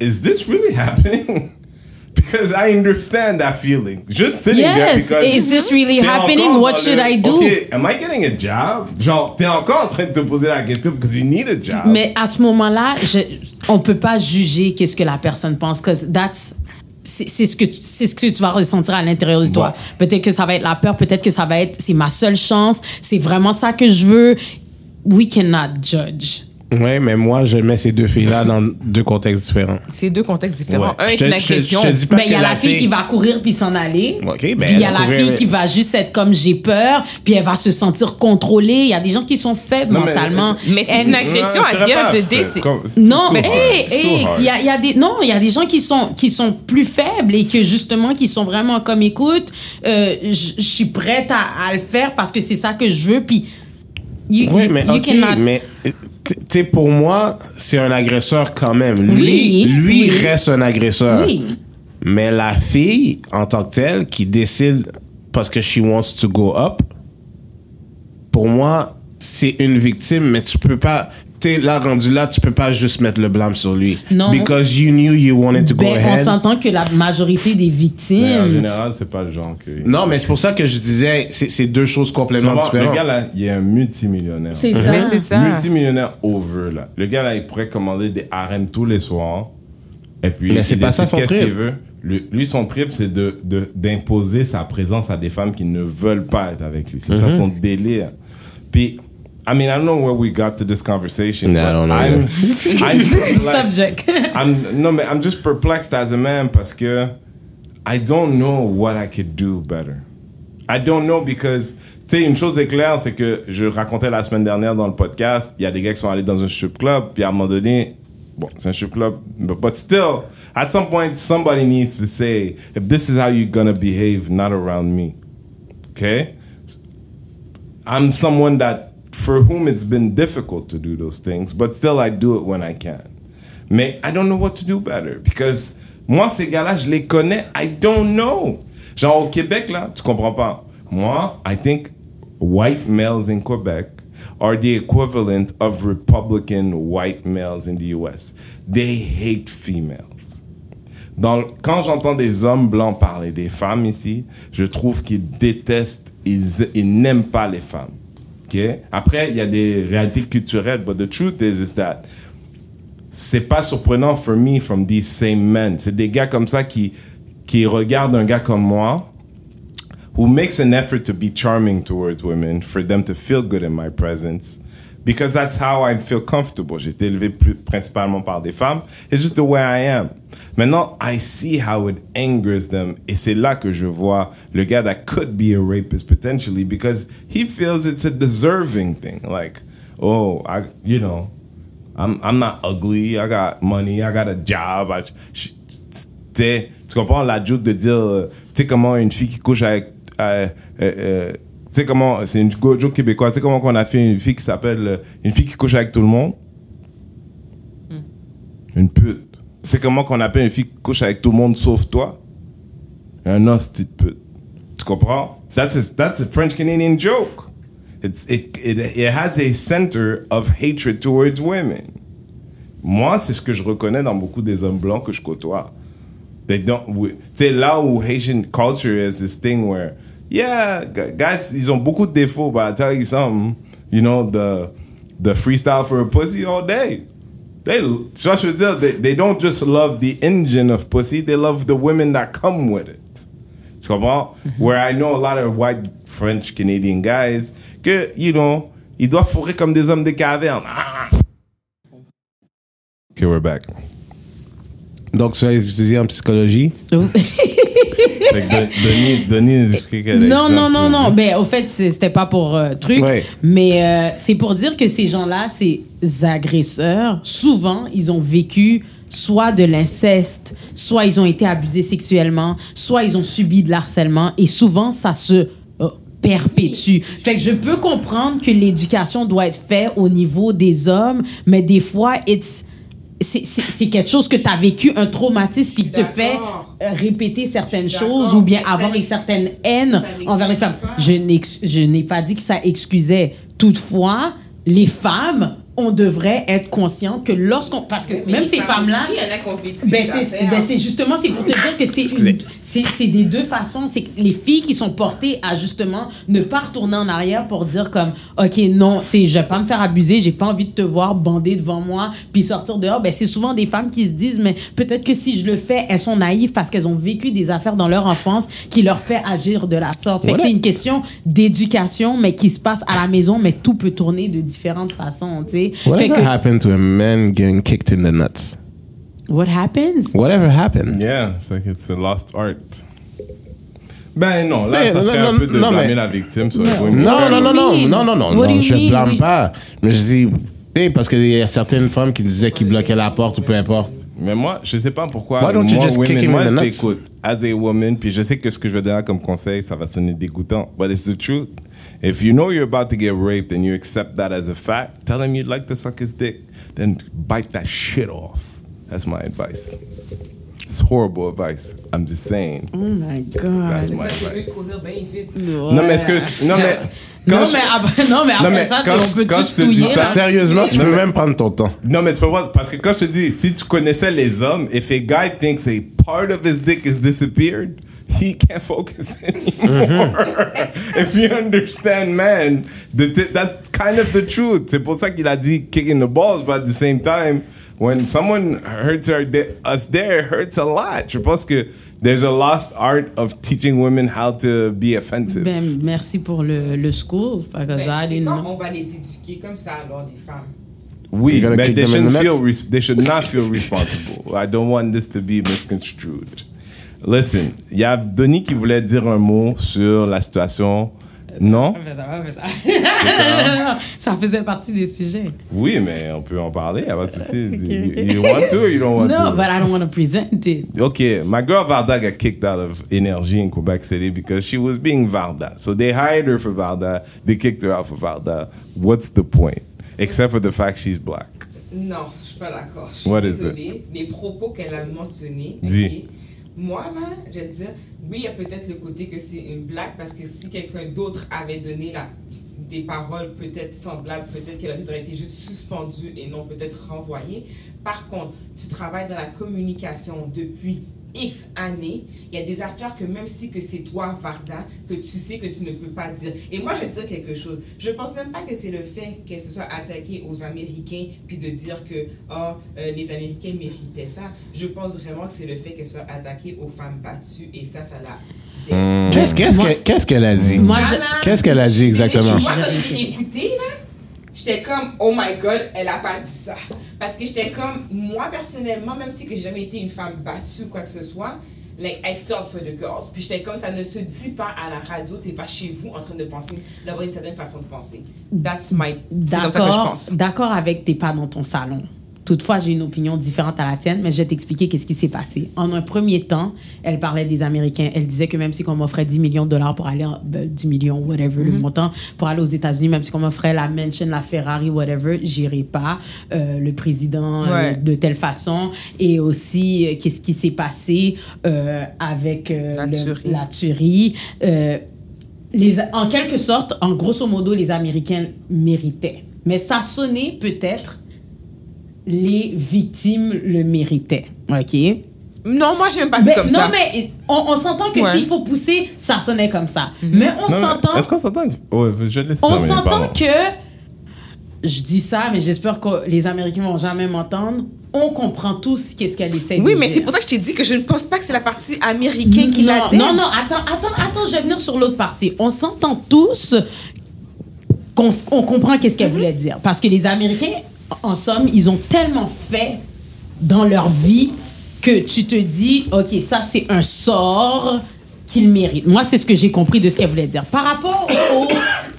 is this really <laughs> happening? Because I understand that feeling. Just sitting there Yes, because... is this really happening? What should le, I do? OK, am I getting a job? Genre, t'es encore en train de te poser la question because you need a job. Mais à ce moment-là, on peut pas juger qu'est-ce que la personne pense, parce that's c'est c'est ce que c'est ce que tu vas ressentir à l'intérieur de toi. Peut-être que ça va être la peur, peut-être que ça va être c'est ma seule chance, c'est vraiment ça que je veux. We cannot judge. Ouais, mais moi, je mets ces deux filles-là dans deux contextes différents. C'est deux contextes différents. Ouais. Un est une agression. pas Ben, il y a la fille qui va courir puis s'en aller. Ok, ben, puis il y a la fille mais- qui va juste être comme j'ai peur, puis elle va se sentir contrôlée. Il y a des gens qui sont faibles Non, mais- mentalement. Mais c'est une agression à dire de dé. Non, mais il y a, il y a des non, il y a des gens qui sont qui sont plus faibles et que justement qui sont vraiment comme écoute, euh, je suis prête à, à le faire parce que c'est ça que je veux puis you, Oui, mais you cannot- mais tu sais, pour moi, c'est un agresseur quand même. Lui, Oui, lui oui. reste un agresseur. Oui. Mais la fille, en tant que telle, qui décide parce que she wants to go up, pour moi, c'est une victime, mais tu peux pas. Tu sais, là, rendu là, tu peux pas juste mettre le blâme sur lui. Non. Because you knew you wanted to go Ben, on ahead. s'entend que la majorité des Mais en victimes général, c'est pas le genre que... Non, mais c'est pour ça que je disais, c'est c'est deux choses complètement vois, le différentes. gars, là, il est un multimillionnaire. c'est Mais ça. c'est ça. Multimillionnaire over, là. Le gars, là, il pourrait commander des harems tous les soirs. Et puis, Mais c'est pas ça son qu'est-ce trip. qu'il veut. Lui, lui, son trip, c'est de, de- d'imposer sa présence à des femmes qui ne veulent pas être avec lui. C'est ça son délire. Puis, I mean, I don't know where we got to this conversation. No, but I don't know I'm, <laughs> I'm. <laughs> Subject. I'm, no, mais I'm just perplexed as a man parce que I don't know what I could do better. I don't know because, tu sais, une chose est claire, c'est que je racontais la semaine dernière dans le podcast, il y a des gars qui sont allés dans un strip club, puis à un moment donné, bon, c'est un strip club, but, but still, at some point, somebody needs to say, if this is how you're gonna behave, not around me. Okay? I'm someone that, for whom it's been difficult to do those things, but still I do it when I can. Mais I don't know what to do better because moi, ces gars-là, je les connais. I don't know. Genre au Québec, là, tu comprends pas. Moi, I think white males in Quebec are the equivalent of Republican white males in the US. They hate females. Dans, quand j'entends des hommes blancs parler des femmes ici, je trouve qu'ils détestent, ils, ils n'aiment pas les femmes. Après, il y a des réalités culturelles, but the truth is, is that c'est pas surprenant for me from these same men. C'est des gars comme ça qui, qui regardent un gars comme moi, who makes an effort to be charming towards women, for them to feel good in my presence, because that's how I feel comfortable. J'ai été élevé principalement par des femmes. It's just the way I am. Maintenant, I see how it angers them, et c'est là que je vois le gars that could be a rapist potentially, because he feels it's a deserving thing. Like, oh, I, you know, I'm, I'm not ugly. I got money. I got a job. I, tu comprends la joke de dire, euh, tu sais comment une fille qui couche avec, euh, euh, sais comment, c'est une joke québécoise, tu sais comment qu'on a fait une fille qui s'appelle, euh, une fille qui couche avec tout le monde? Une pute. Tu sais comment qu'on appelle une fille qui couche avec tout le monde sauf toi? Un hostie de pute. Tu comprends? That's a, that's a French Canadian joke. It's, it, it, it has a center of hatred towards women. Moi, c'est ce que je reconnais dans beaucoup des hommes blancs que je côtoie. They don't, tu sais, là où Haitian culture is this thing where, yeah, guys, ils ont beaucoup de défauts, but I'll tell you something, you know, the, the freestyle for a pussy all day. They, tu vois, je they, they don't just love the engine of pussy, they love the women that come with it. Tu comprends? Where I know a lot of white French Canadian guys que, you know, ils doivent fourrer comme des hommes de caverne. Ah. Okay, we're back. Donc, tu as étudié en psychologie. <laughs> Denis, Denis nous explique Non, non, non, non. Ben, au fait, c'était pas pour euh, truc. Ouais. Mais euh, c'est pour dire que ces gens-là, ces agresseurs, souvent, ils ont vécu soit de l'inceste, soit ils ont été abusés sexuellement, soit ils ont subi de l'harcèlement. Et souvent, ça se euh, perpétue. Fait que je peux comprendre que l'éducation doit être faite au niveau des hommes, mais des fois, it's- c'est quelque chose que tu as vécu, un traumatisme, puis qui te fait euh, répéter certaines choses ou bien avoir une certaine haine envers les femmes. pas. Je n'ai pas dit que ça excusait. Toutefois, les femmes, on devrait être conscientes que lorsqu'on... Parce que Mais même ces femmes femmes-là... aussi, il y en a qui ont vécu Ben c'est ben c'est justement c'est pour te dire que c'est une- c'est c'est des deux façons. C'est que les filles qui sont portées à justement ne pas retourner en arrière pour dire comme ok non tu sais je vais pas me faire abuser j'ai pas envie de te voir bander devant moi puis sortir dehors. Ben c'est souvent des femmes qui se disent mais peut-être que si je le fais elles sont naïves parce qu'elles ont vécu des affaires dans leur enfance qui leur fait agir de la sorte. Fait que Voilà. c'est une question d'éducation mais qui se passe à la maison mais tout peut tourner de différentes façons tu sais fait Whatever que happened to a man getting kicked in the nuts? what happens? Whatever happened? Yeah, it's like it's a lost art. Ben non, là, Mais, ça non, serait non, un peu de non, blâmer mais- la victime sur le women. Non, non, non, non, non, non, non, non, je mean? blâme pas. Mais je dis, parce qu'il y a certaines femmes qui disaient qu'ils bloquaient la porte ou peu importe. Mais moi, je sais pas pourquoi. Why don't you moi, just women, kick him moi, in the je. As a woman, puis je sais que ce que je vais donner comme conseil, ça va sonner dégoûtant. But it's the truth. If you know you're about to get raped and you accept that as a fact, tell him you'd like to suck his dick. Then bite that shit off. That's my advice. It's horrible advice. I'm just saying. oh my god That's my advice. Non, mais est-ce que. Non, mais. Quand non, je- mais après, non, mais après mais ça, quand on je- peut quand je te dis ça-. Sérieusement, tu Non, peux mais- même prendre ton temps. Non, mais tu peux pas, parce que quand je te dis, si tu connaissais les hommes, if a guy thinks a part of his dick has disappeared, he can't focus <laughs> anymore. if you understand, man, the t- that's kind of the truth. C'est pour ça qu'il a dit kicking the balls, but at the same time, when someone hurts our us there, it hurts a lot. Je pense que there's a lost art of teaching women how to be offensive. Ben, merci pour le, le school. Ben, comme on va les éduquer comme ça alors les femmes. Oui, but they shouldn't the feel they should not feel responsible. I don't want this to be misconstrued. Listen, il y a Denis qui voulait dire un mot sur la situation. Non? <laughs> Ça faisait partie des sujets. Oui, mais on peut en parler. Avant de souci. <laughs> You, you want to or you don't want No, to? but I don't want to present it. Okay, my girl Varda got kicked out of Energy in Quebec City because she was being Varda. So they hired her for Varda. They kicked her out for Varda. What's the point? Except for the fact she's black. Non, je suis pas d'accord. What is désolée. Les propos qu'elle a mentionnés. Dis. Moi, là, je vais te dire, oui, il y a peut-être le côté que c'est une blague parce que si quelqu'un d'autre avait donné la, des paroles peut-être semblables, peut-être qu'elle aurait été juste suspendue et non peut-être renvoyée. Par contre, tu travailles dans la communication depuis X années, il y a des affaires que même si que c'est toi, Varda, que tu sais que tu ne peux pas dire. Et moi, je vais te dire quelque chose. Je pense même pas que c'est le fait qu'elle se soit attaquée aux Américains puis de dire que oh, euh, les Américains méritaient ça. Je pense vraiment que c'est le fait qu'elle soit attaquée aux femmes battues et ça, ça l'a. Qu'est-ce qu'est-ce qu'elle a dit? Qu'est-ce qu'elle a dit exactement? Moi, quand je l'ai écouté, là, j'étais comme, oh my god, elle a pas dit ça. Parce que j'étais comme, moi personnellement, même si que j'ai jamais été une femme battue ou quoi que ce soit, like, I felt for the girls. Puis j'étais comme, ça ne se dit pas à la radio, t'es pas chez vous en train de penser, d'avoir une certaine façon de penser. That's my. C'est comme ça que je D'accord, pense. d'accord avec t'es pas dans ton salon. Toutefois, j'ai une opinion différente à la tienne, mais je vais t'expliquer qu'est-ce qui s'est passé. En un premier temps, elle parlait des Américains. Elle disait que même si on m'offrait 10 millions de dollars pour aller, en- ben, 10 millions, whatever, le montant, pour aller aux États-Unis, même si on m'offrait la mansion, la Ferrari, whatever, j'irai pas. Euh, le président euh, de telle façon. Et aussi, euh, qu'est-ce qui s'est passé avec La le- tuerie. la tuerie. Les, en quelque sorte, en grosso modo, les Américains méritaient. Mais ça sonnait peut-être les victimes le méritaient. OK? Non, moi, j'ai même pas vu Mais- comme non, ça. mais on, on s'entend que Ouais. s'il faut pousser, ça sonnait comme ça. Mais on Non, s'entend. Est-ce qu'on s'entend? que- Ouais, je On s'entend que je dis ça, mais j'espère que les Américains vont jamais m'entendre. On comprend tous qu'est-ce qu'elle essaie de Oui, dire. mais c'est pour ça que je t'ai dit que je ne pense pas que c'est la partie américaine qui non, l'a non, non, attends, attends, attends, je vais venir sur l'autre partie. On s'entend tous qu'on comprend qu'est-ce qu'elle voulait dire. Parce que les Américains, en somme, ils ont tellement fait dans leur vie que tu te dis, OK, ça, c'est un sort qu'ils méritent. Moi, c'est ce que j'ai compris de ce qu'elle voulait dire. Par rapport aux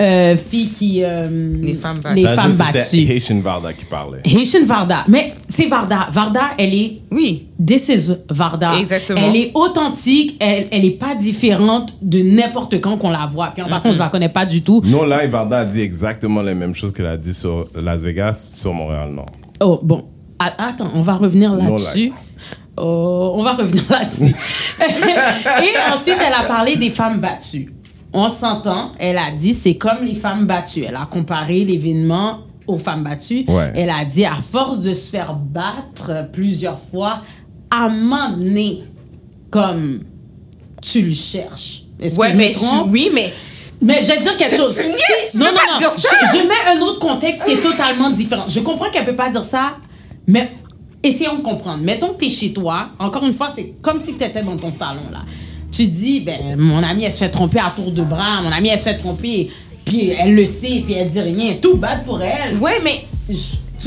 euh, filles qui... euh, Les femmes battues. Les Ça, femmes c'était battues. Haitian Varda qui parlait. Haitian Varda. Mais c'est Varda. Varda, elle est Oui. This is Varda. Exactement. Elle est authentique, elle, elle est pas différente de n'importe quand qu'on la voit. Puis en passant, je la connais pas du tout. Non, là, Varda a dit exactement les mêmes choses qu'elle a dit sur Las Vegas, sur Montréal-Nord. Oh, bon. A- Attends, on va revenir là-dessus. Oh, on va revenir là-dessus. <laughs> <laughs> Et ensuite, elle a parlé des femmes battues. On s'entend, elle a dit c'est comme les femmes battues. Elle a comparé l'événement aux femmes battues. Ouais. Elle a dit à force de se faire battre plusieurs fois, à comme tu le cherches. Est-ce Ouais, que je me mais trompe? oui, mais Mais je vais te dire quelque chose. Yes, Si- tu non, non, non. dire ça. Je, je mets un autre contexte qui est totalement différent. Je comprends qu'elle peut pas dire ça, mais essayons de comprendre. Mettons que tu es chez toi. Encore une fois, c'est comme si tu étais dans ton salon, là. Tu dis, ben, mon amie, elle se fait tromper à tour de bras. Mon amie, elle se fait tromper. Puis elle le sait, puis elle dit rien. Tout bad pour elle. ouais, mais Je-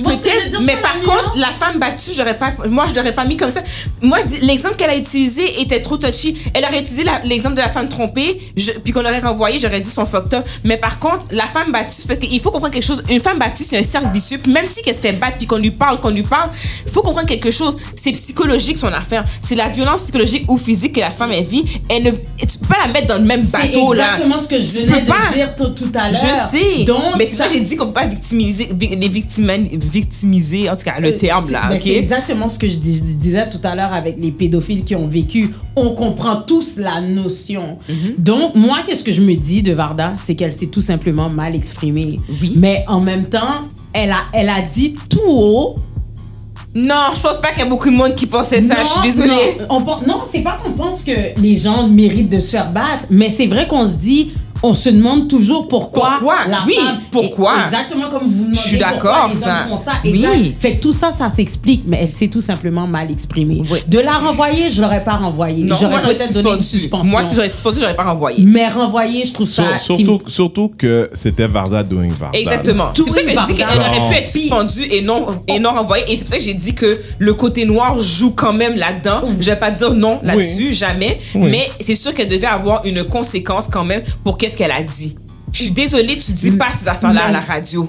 Peut-être, mais par contre, la femme battue, j'aurais pas, moi, je l'aurais pas mis comme ça. Moi, je dis, l'exemple qu'elle a utilisé était trop touchy. Elle aurait utilisé l'exemple de la femme trompée, je- puis qu'on aurait renvoyé, j'aurais dit son fucked up. Mais par contre, la femme battue, c'est parce qu'il faut comprendre quelque chose. Une femme battue, c'est un cercle vicieux. Même si qu'elle se fait battre, puis qu'on lui parle, qu'on lui parle, faut comprendre quelque chose. C'est psychologique son affaire. C'est la violence psychologique ou physique que la femme elle vit. Elle ne, tu peux pas la mettre dans le même C'est bateau là. exactement ce que je venais peux pas. de dire tout, tout à l'heure. Je sais. Donc, mais c'est ça j'ai dit qu'on peut pas victimiser, vi- les victimes, victimiser, en tout cas, le Euh, terme là, ben? C'est exactement ce que je, dis- je disais tout à l'heure avec les pédophiles qui ont vécu. On comprend tous la notion. Mhm. Donc, moi, qu'est-ce que je me dis de Varda, c'est qu'elle s'est tout simplement mal exprimée. Oui. Mais en même temps, elle a, elle a dit tout haut. Non, je pense pas qu'il y a beaucoup de monde qui pensait ça, je suis désolée. Non, on non, c'est pas qu'on pense que les gens méritent de se faire battre, mais c'est vrai qu'on se dit, on se demande toujours pourquoi. Pourquoi? la Oui, femme- pourquoi? Exactement comme vous demandez. Je suis d'accord, ça. Oui. Exact. Fait que tout ça, ça s'explique, mais elle s'est tout simplement mal exprimée. Oui. De la renvoyer, je l'aurais pas renvoyée. Non, J'aurais moi, j'aurais peut-être donné une suspension. Moi, si j'aurais suspendu, j'aurais pas renvoyé. Mais renvoyer, je trouve ça. Sur- surtout, surtout que c'était Varda doing Varda. Exactement. C'est pour ça que je dis qu'elle aurait pu être suspendue et non, et non renvoyée. Et c'est pour ça que j'ai dit que le côté noir joue quand même là-dedans. Je vais pas dire non là-dessus, jamais. Oui. Mais c'est sûr qu'elle devait avoir une conséquence quand même pour qu'est-ce qu'elle a dit. Je suis désolée, tu dis pas ces affaires-là à la radio.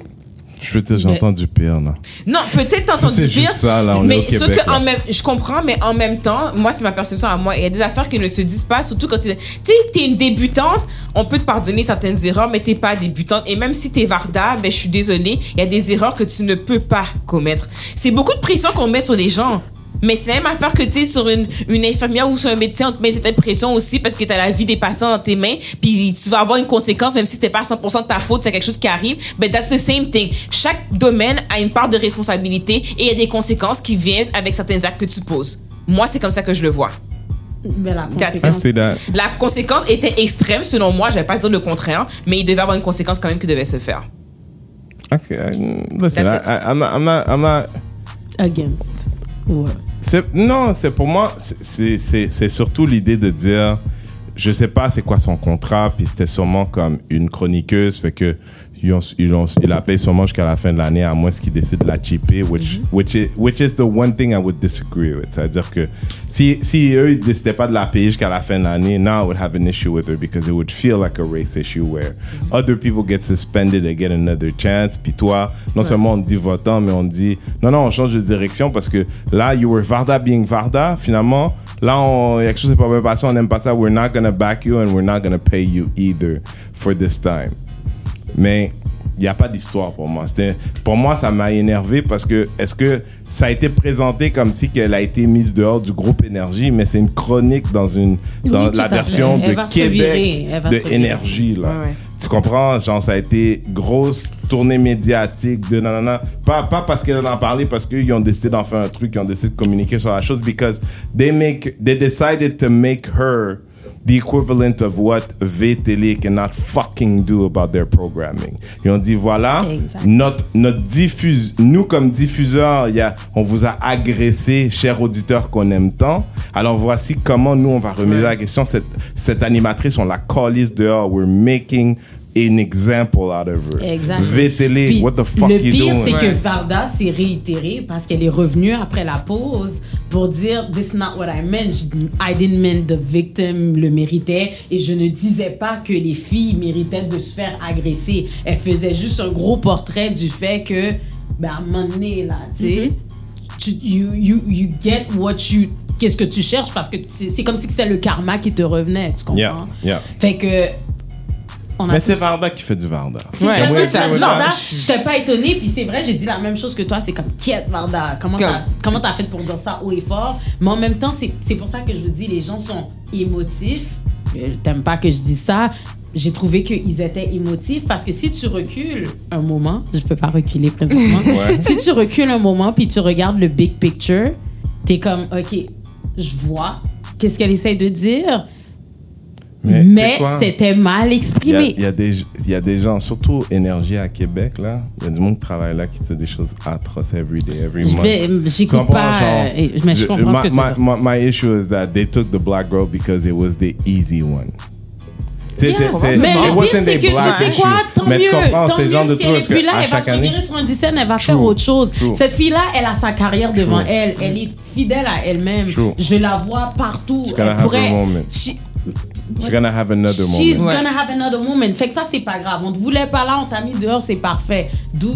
Je veux dire, j'entends du pire, là. Non, peut-être t'as entendu C'est pire. juste ça, là, on est au Québec, que en là. même, je comprends, mais en même temps, moi, c'est ma perception à moi. Il y a des affaires qui ne se disent pas, surtout quand tu es. Tu sais, t'es une débutante, on peut te pardonner certaines erreurs, mais t'es pas débutante. Et même si t'es Varda, ben, je suis désolée, il y a des erreurs que tu ne peux pas commettre. C'est beaucoup de pression qu'on met sur les gens. Mais c'est la même affaire que tu es sur une, une infirmière ou sur un médecin, on te met cette pression aussi parce que tu as la vie des patients dans tes mains, puis tu vas avoir une conséquence, même si c'était pas à 100% de ta faute, c'est quelque chose qui arrive. Mais that's the same thing. Chaque domaine a une part de responsabilité et il y a des conséquences qui viennent avec certains actes que tu poses. Moi, c'est comme ça que je le vois. Mais la That's I conséquence-. La conséquence était extrême, selon moi, je vais pas dire le contraire, mais il devait avoir une conséquence quand même qui devait se faire. Okay, I- listen, I, I'm not, I'm not, I'm not Against. Non, c'est pour moi, c'est surtout l'idée de dire, je sais pas c'est quoi son contrat, puis c'était sûrement comme une chroniqueuse, fait que ils ont, ils ont, il la paye sûrement jusqu'à la fin de l'année, à moins qu'ils décident de la chipper, which, which, is, which is the one thing I would disagree with. C'est-à-dire que si, si eux, ils décidaient pas de la payer jusqu'à la fin de l'année, now I would have an issue with her because it would feel like a race issue where other people get suspended and get another chance, puis toi, non seulement on dit votant, mais on dit, non, non, on change de direction parce que là, you were Varda being Varda, finalement, là, on- il y a quelque chose qui n'est pas bien passé, on n'aime pas ça, we're not gonna back you and we're not gonna pay you either for this time. Mais il n'y a pas d'histoire pour moi. Pour moi, ça m'a énervé parce que est-ce que ça a été présenté comme si qu'elle a été mise dehors du groupe Énergie, mais c'est une chronique dans, une, dans Oui, la version de Québec de. Énergie. Là. Ouais, ouais. Tu comprends? Genre, ça a été grosse tournée médiatique de nanana. Pas, pas parce qu'elle en a parlé, parce qu'ils ont décidé d'en faire un truc, ils ont décidé de communiquer sur la chose, because they make, they decided to make her the equivalent of what VTL cannot fucking do about their programming. Ils ont dit voilà, Exact. notre, notre diffuse, nous comme diffuseurs, y a, on vous a agressé, chers auditeurs qu'on aime tant. Alors voici comment nous on va remettre la question. Cette, cette animatrice, on la calisse dehors. We're making an example out of her. Exact. VTL, Puis, what the fuck le you pire, doing? c'est que Varda s'est réitérée parce qu'elle est revenue après la pause pour dire This is not what I meant. I didn't mean the victim le méritait et je ne disais pas que les filles méritaient de se faire agresser. Elle faisait juste un gros portrait du fait que, ben, à un moment donné, là, tu sais, you, you, you get what you. Qu'est-ce que tu cherches parce que c'est c'est comme si c'était le karma qui te revenait, tu comprends? Yeah, yeah. Fait que. On a Mais c'est tous- Varda qui fait du Varda. c'est Ouais, personne qui Varda. non. J'étais pas étonnée, puis c'est vrai, j'ai dit la même chose que toi. C'est comme, quiète, Varda. Comment t'as Comme- comment t'as fait pour dire ça haut et fort? Mais en même temps, c'est c'est pour ça que je vous dis, les gens sont émotifs. Euh, T'aimes pas que je dise ça? J'ai trouvé qu'ils étaient émotifs parce que si tu recules un moment, je peux pas reculer présentement. <laughs> Si tu recules un moment puis tu regardes le big picture, t'es comme, ok, je vois qu'est-ce qu'elle essaie de dire, Mais, c'était mal y, exprimé. il y a des, il y a des gens, surtout Énergie à Québec, là. Il y a du monde qui travaille là qui fait des choses atroces every day, every month. j'écoute comprends, pas, genre, euh, mais je comprends ce que tu my, dire. my, my issue is that they took the black girl because it was the easy one. Yeah. c'est- Mais le pire, c'est que tu sais quoi, tant Mais mieux. tu comprends, tant genre mieux de si elle est plus là, elle va se virer sur un scène, elle va True. faire autre chose. True. Cette fille-là, elle a sa carrière devant elle. Elle est fidèle à elle-même. Je la vois partout. Elle pourrait. Moment. She's gonna have another She's moment. gonna have another moment. Fait que ça, c'est pas grave. On te voulait pas là, on t'a mis dehors, c'est parfait. D'où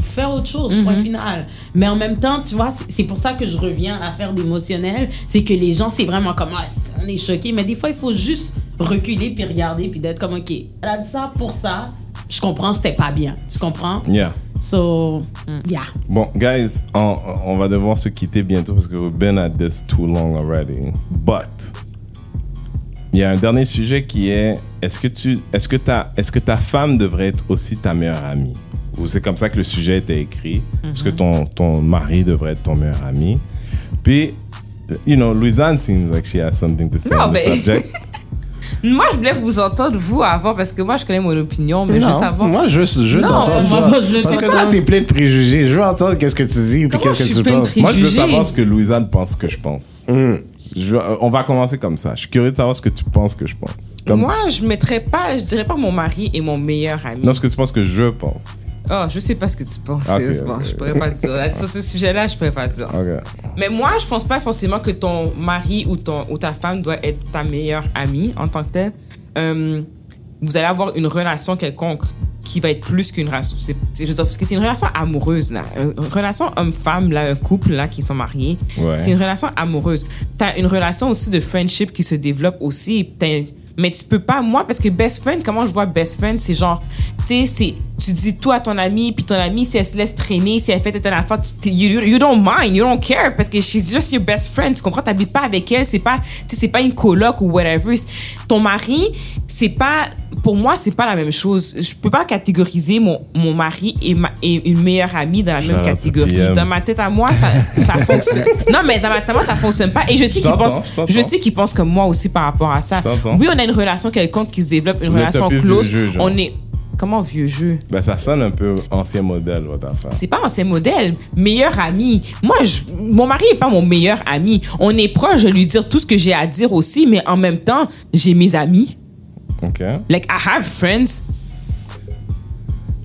faire autre chose, point final. Mais en même temps, tu vois, c'est- pour ça que je reviens à faire d'émotionnel. C'est que les gens, c'est vraiment comme, ah, on est choqués. Mais des fois, il faut juste reculer puis regarder puis d'être comme, OK, elle a dit ça pour ça. Je comprends, c'était pas bien. Tu comprends? Yeah. So, yeah. Bon, guys, on, on va devoir se quitter bientôt parce que we've been at this too long already. But, il y a un dernier sujet qui est est-ce que, tu, est-ce, que ta, est-ce que ta femme devrait être aussi ta meilleure amie? Ou c'est comme ça que le sujet était écrit Est-ce que ton, ton mari devrait être ton meilleur ami? Puis, you know, Louisanne seems like she has something to say Non, on the mais- subject. <laughs> Moi, je voulais vous entendre, vous, avant, parce que moi, je connais mon opinion, mais Non, juste avant. Moi, je, je veux t'entendre. moi, je Parce que toi, t'es plein de préjugés. Je veux entendre qu'est-ce que tu dis puis Comment qu'est-ce que tu penses. Moi, je veux savoir ce que Louisanne pense que je pense. Je euh, on va commencer comme ça. Je suis curieux de savoir ce que tu penses que je pense. Comme, Moi, je mettrais pas, je dirais pas mon mari et mon meilleur ami. Non, ce que tu penses que je pense. Oh, je sais pas ce que tu penses, Ok, sérieusement. ok. Je pourrais pas te dire. Sur ce sujet-là, je pourrais pas te dire. Mais moi, je pense pas forcément que ton mari ou, ton, ou ta femme doit être ta meilleure amie en tant que telle. Euh, vous allez avoir une relation quelconque qui va être plus qu'une relation. Je veux dire, parce que c'est une relation amoureuse, là. Une relation homme-femme, là, un couple, là, qui sont mariés. Ouais. C'est une relation amoureuse. T'as une relation aussi de friendship qui se développe aussi. T'as- Mais tu peux pas, moi, parce que best friend, comment je vois best friend, c'est genre, tu sais, c'est- tu dis toi à ton ami, puis ton ami, si elle se laisse traîner, si elle fait telle affaire, tu, you, you don't mind, you don't care, parce que she's just your best friend, tu comprends? T'habites pas avec elle, c'est pas, c'est pas une coloc ou whatever. Ton mari, c'est pas, pour moi, c'est pas la même chose. Je peux pas catégoriser mon, mon mari et, ma, et une meilleure amie dans la même catégorie. Dans ma tête à moi, ça, ça fonctionne. <laughs> Non, mais dans ma tête à moi, ça fonctionne pas. Et je sais Je qu'ils pensent, je je sais qu'ils pensent comme moi aussi par rapport à ça. Je. Oui, on a une relation quelconque qui se développe, une Vous relation un close. jeu, on est, comment vieux jeu? Ben, ça sonne un peu ancien modèle, votre affaire. C'est pas ancien modèle. Meilleur ami. Moi, je- mon mari est pas mon meilleur ami. On est proche de lui dire tout ce que j'ai à dire aussi, mais en même temps, j'ai mes amis. Like, I have friends.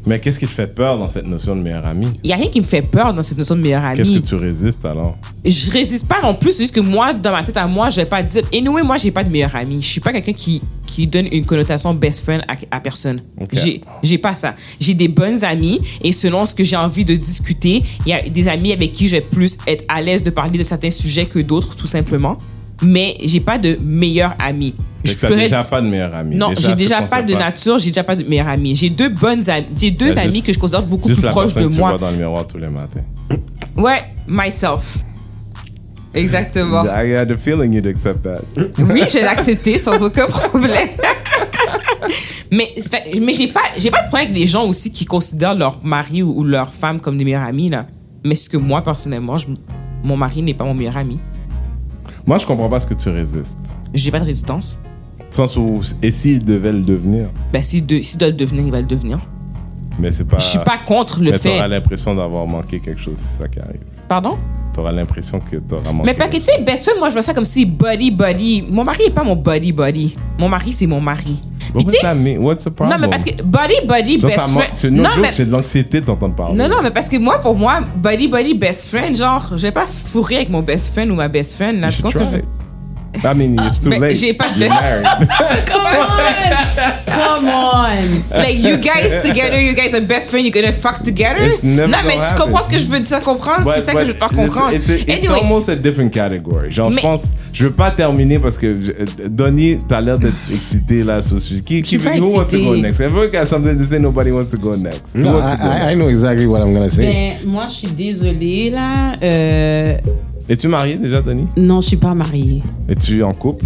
Mais qu'est-ce qui te fait peur dans cette notion de meilleur ami? Il y a rien qui me fait peur dans cette notion de meilleur ami. Qu'est-ce que tu résistes alors? je résiste pas non plus, c'est juste que moi, dans ma tête à moi, je vais pas dire. Et anyway, moi, j'ai pas de meilleur ami. Je suis pas quelqu'un qui, qui donne une connotation best friend à, à personne. Ok. J'ai, j'ai pas ça. J'ai des bonnes amies et selon ce que j'ai envie de discuter, il y a des amis avec qui je vais plus être à l'aise de parler de certains sujets que d'autres, tout simplement. Mais j'ai pas de meilleur ami. Fait que t'as déjà pas de meilleur ami. Non, j'ai déjà pas de nature, j'ai déjà pas de meilleur ami. J'ai deux bonnes amies, j'ai deux Il y a amis juste- que je considère beaucoup plus proches de que tu moi. vois dans le miroir tous les matins. Ouais, myself. Exactement. <laughs> I had the feeling you'd accept that. Oui, je l'ai accepté sans aucun <laughs> problème. mais mais j'ai pas, j'ai pas de problème avec les gens aussi qui considèrent leur mari ou, ou leur femme comme des meilleurs amis. Là. Mais ce que moi, personnellement, je- mon mari n'est pas mon meilleur ami. Moi, je comprends pas ce que tu résistes. J'ai pas de résistance. sens où, et s'il devait le devenir? Ben, s'il de- s'il doit le devenir, il va le devenir. Mais c'est pas. Je suis pas contre le Mais fait. t'auras l'impression d'avoir manqué quelque chose, c'est ça qui arrive. Pardon? T'auras l'impression que t'auras manqué. Mais parce que, tu sais, best friend, moi, je vois ça comme si buddy, buddy. Mon mari est pas mon buddy, buddy. Mon mari, c'est mon mari. Puis, tu sais? What's the problem? non, mais parce que buddy, buddy, best friend. C'est no non, joke, mais, c'est de l'anxiété de t'entendre parler. non, non, mais parce que moi, pour moi, buddy, buddy, best friend, genre, je vais pas fourrer avec mon best friend ou ma best friend. Là, je pense que je. I mean, it's too late. j'ai pas de. <laughs> Come on! Come on! Like, you guys together, you guys are best friend, you're gonna fuck together? It's never non, mais gonna tu happen. comprends ce que je veux dire comprendre? But- c'est ça que je veux pas it's- comprendre. It's, it's Anyway, almost a different category. Genre, Mais- je pense, je veux pas terminer parce que je- Donnie, t'as l'air d'être <laughs> excité là sur ce sujet. Qui, qui, who wants to go next? Everyone got something to say. Nobody wants to go next. No, to go I, I, I next? know exactly what I'm gonna say. Ben, moi, je suis désolée, là. Euh, Es-tu marié déjà, Donnie? non, je suis pas mariée. Es-tu en couple?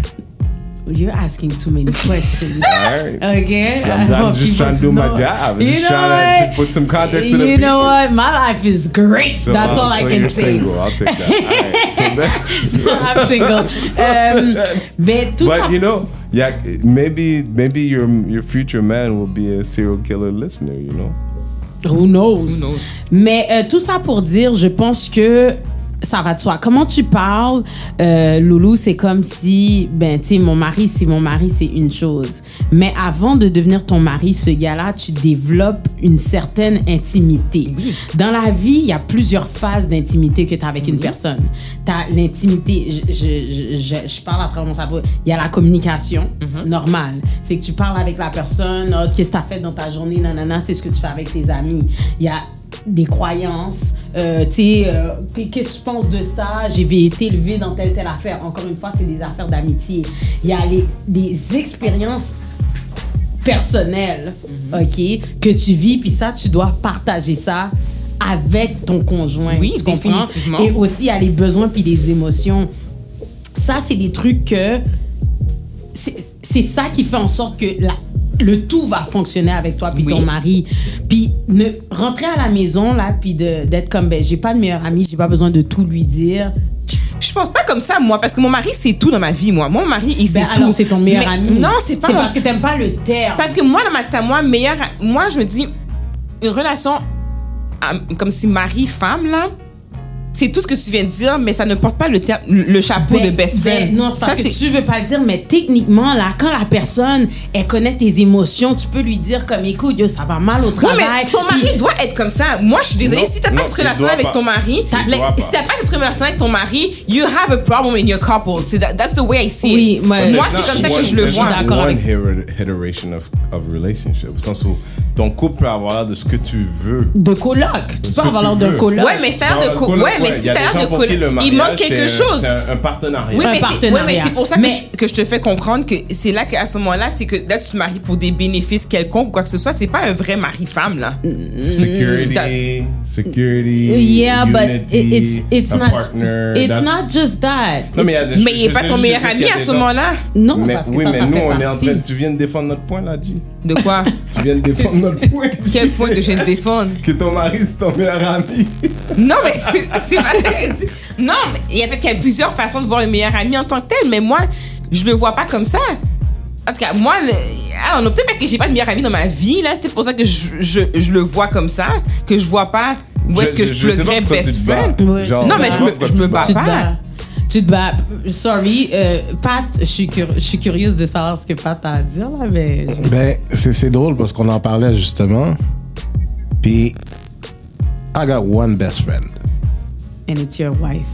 You're asking too many questions. <laughs> Alright. Okay? I'm, I I'm just people trying to do my job. I'm You just know trying to what? put some context to the You people. know what? My life is great. So, That's uh, all I so can you're say. single. I'll take that. Alright. <laughs> So that- I'm single. Tout ça but you know, yeah, maybe maybe your your future man will be a serial killer listener. You know? Who knows? Who knows? Mais euh, tout ça pour dire, je pense que ça va de soi. Comment tu parles, euh, Loulou, c'est comme si, ben, tu sais, mon mari, si mon mari, c'est une chose. Mais avant de devenir ton mari, ce gars-là, tu développes une certaine intimité. Dans la vie, il y a plusieurs phases d'intimité que tu as avec une personne. Tu as l'intimité, je, je, je, je- je parle à travers mon cerveau, il y a la communication normale. C'est que tu parles avec la personne, oh, qu'est-ce que tu as fait dans ta journée, nanana, c'est ce que tu fais avec tes amis. Il y a des croyances, euh, tu sais, euh, qu'est-ce que tu penses de ça, j'ai été élevé dans telle, telle affaire. Encore une fois, c'est des affaires d'amitié. Il y a les, des expériences personnelles, OK, que tu vis, puis ça, tu dois partager ça avec ton conjoint. Oui, tu comprends? Et aussi, il y a les besoins puis les émotions. Ça, c'est des trucs que... C'est ça qui fait en sorte que la- le tout va fonctionner avec toi puis Oui. ton mari. Puis ne rentrer à la maison, là, puis d'être comme, ben, j'ai pas de meilleur ami, j'ai pas besoin de tout lui dire. Je pense pas comme ça, moi, parce que mon mari, c'est tout dans ma vie, moi. Mon mari, il sait Ben, tout. c'est ton meilleur Mais- ami. Non, c'est pas C'est parce que t'aimes pas le terme. Parce que moi, dans ma tête, moi, meilleur, moi, je me dis, une relation comme si mari-femme, là, c'est tout ce que tu viens de dire, mais ça ne porte pas le, terme, le chapeau Ben, de best ben, friend. non, c'est parce Ça, que tu veux pas le dire, mais techniquement, là, quand la personne, elle connaît tes émotions, tu peux lui dire comme, écoute, yo, ça va mal au travail. mais ton mari puis- doit être comme ça. Moi, je suis désolée. Non, si t'as non, pas cette relation avec pas. ton mari, like, pas. si t'as pas cette relation avec ton mari, you have a problem in your couple. C'est that- that's the way I see Oui, it. moi- moi, c'est comme ça que One- je le vois. d'accord avec iteration of, of relationship. Au sens où ton couple peut avoir l'air de ce que tu veux. De coloc. Tu peux avoir l'air d'un coloc. Ouais, mais c'est l'air de coloc, Ouais, mais si y a c'est l'air de le il manque quelque c'est chose. C'est un, un partenariat. Oui, mais c'est c'est pour ça que, Mais- je, que je te fais comprendre que c'est là qu'à ce moment-là, c'est que là, tu te maries pour des bénéfices quelconques ou quoi que ce soit. C'est pas un vrai mari-femme, là. Security, security, Yeah, but it's it's a not partner. it's not just that. Non, mais il y a des Mais il je- est pas ton meilleur ami à ce moment-là. Non, Mais, parce que oui, ça, mais ça nous, on est en train. Tu viens de défendre notre point, là, G. De quoi? <laughs> Tu viens de défendre notre point. Quel point que je viens de défendre? <laughs> Que ton mari, c'est ton meilleur ami. Non, mais c'est pas Non, mais il y a peut-être qu'il y a plusieurs façons de voir le meilleur ami en tant que tel, mais moi, je le vois pas comme ça. En tout cas, moi, le... alors, non, peut-être pas que j'ai pas de meilleur ami dans ma vie, là. C'était pour ça que je, je, je le vois comme ça, que je vois pas où est-ce que je, pourquoi tu best friend. Ouais. Genre, Non, mais je me- je me bats Tu te pas. bats. Tu te bats. Sorry, euh, Pat, je suis, cur- je suis curieuse de savoir ce que Pat a à dire, là, mais... Ben, c'est c'est drôle parce qu'on en parlait justement. Puis, I got one best friend. And it's your wife.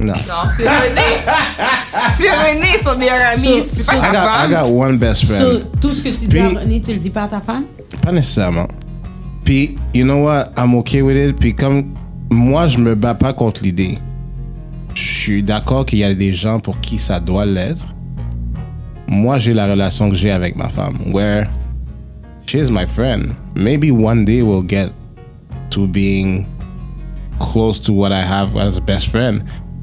C'est René. <laughs> c'est René, son meilleur ami. So- c'est pas so- I sa got, I femme. got one best So, friend. tout ce que tu dis Puis- à René, tu le dis pas à ta femme? Pas nécessairement. Puis, you know what? I'm okay with it. Puis, comme moi, je me bats pas contre l'idée. Je suis d'accord qu'il y a des gens pour qui ça doit l'être. Moi, j'ai la relation que j'ai avec ma femme, where she is my friend. Maybe one day we'll get to being close to what I have as a best friend.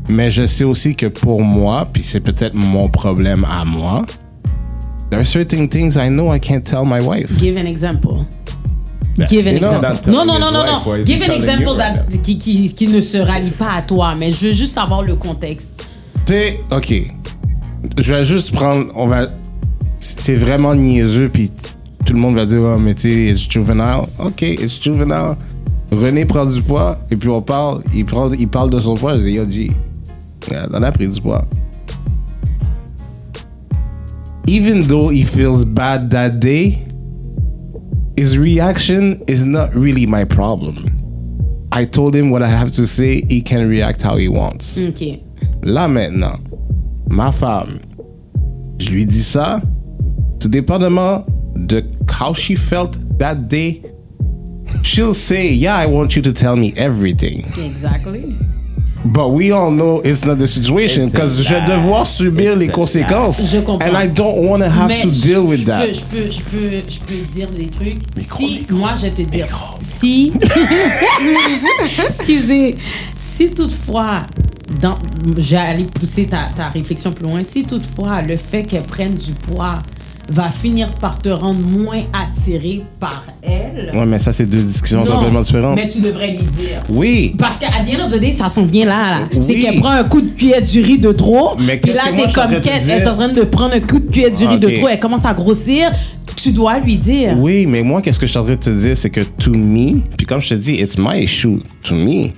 Mais je sais aussi que pour moi, puis c'est peut-être mon problème à moi, there are certain things I know I can't tell my wife. Give an example. Give an you example. Non, non, non, non, non. Give an example right that- qui, qui, qui ne se rallie pas à toi, mais je veux juste savoir le contexte. Tu sais, ok. Je vais juste prendre. On va. c'est vraiment niaiseux, puis tout le monde va dire, oh, mais tu sais, it's juvenile. Ok, it's juvenile. René prend du poids, et puis on parle, il, prend, il parle de son poids, je dis, yo, G, on a pris du poids. Even though he feels bad that day, his reaction is not really my problem. I told him what I have to say, he can react how he wants. OK. Là maintenant, ma femme, je lui dis ça, tout dépendamment de how she felt that day, she'll say, yeah, I want you to tell me everything. Exactly. But we all know it's not the situation because je vais devoir subir It's les conséquences. Je comprends. And I don't want to have Mais to deal with je that. Je, peux, je, peux, je peux dire des trucs. Micro, si, micro. moi, je vais te dire. Si. <laughs> Excusez. Si toutefois. Dans, j'allais pousser ta, ta réflexion plus loin. Si toutefois le fait qu'elle prenne du poids va finir par te rendre moins attiré par elle. Ouais, mais ça, c'est deux discussions non, complètement différentes. mais tu devrais lui dire. Oui. Parce qu'à the end of the day, ça s'en vient là. là. C'est qu'elle prend un coup de pied du riz de trop. Mais Puis là, t'es comme qu'elle est en train de prendre un coup de pied du riz de trop. Elle commence à grossir. Tu dois lui dire. Oui, mais moi, qu'est-ce que je suis en train de te dire, c'est que to me, puis comme je te dis, it's my issue. To me,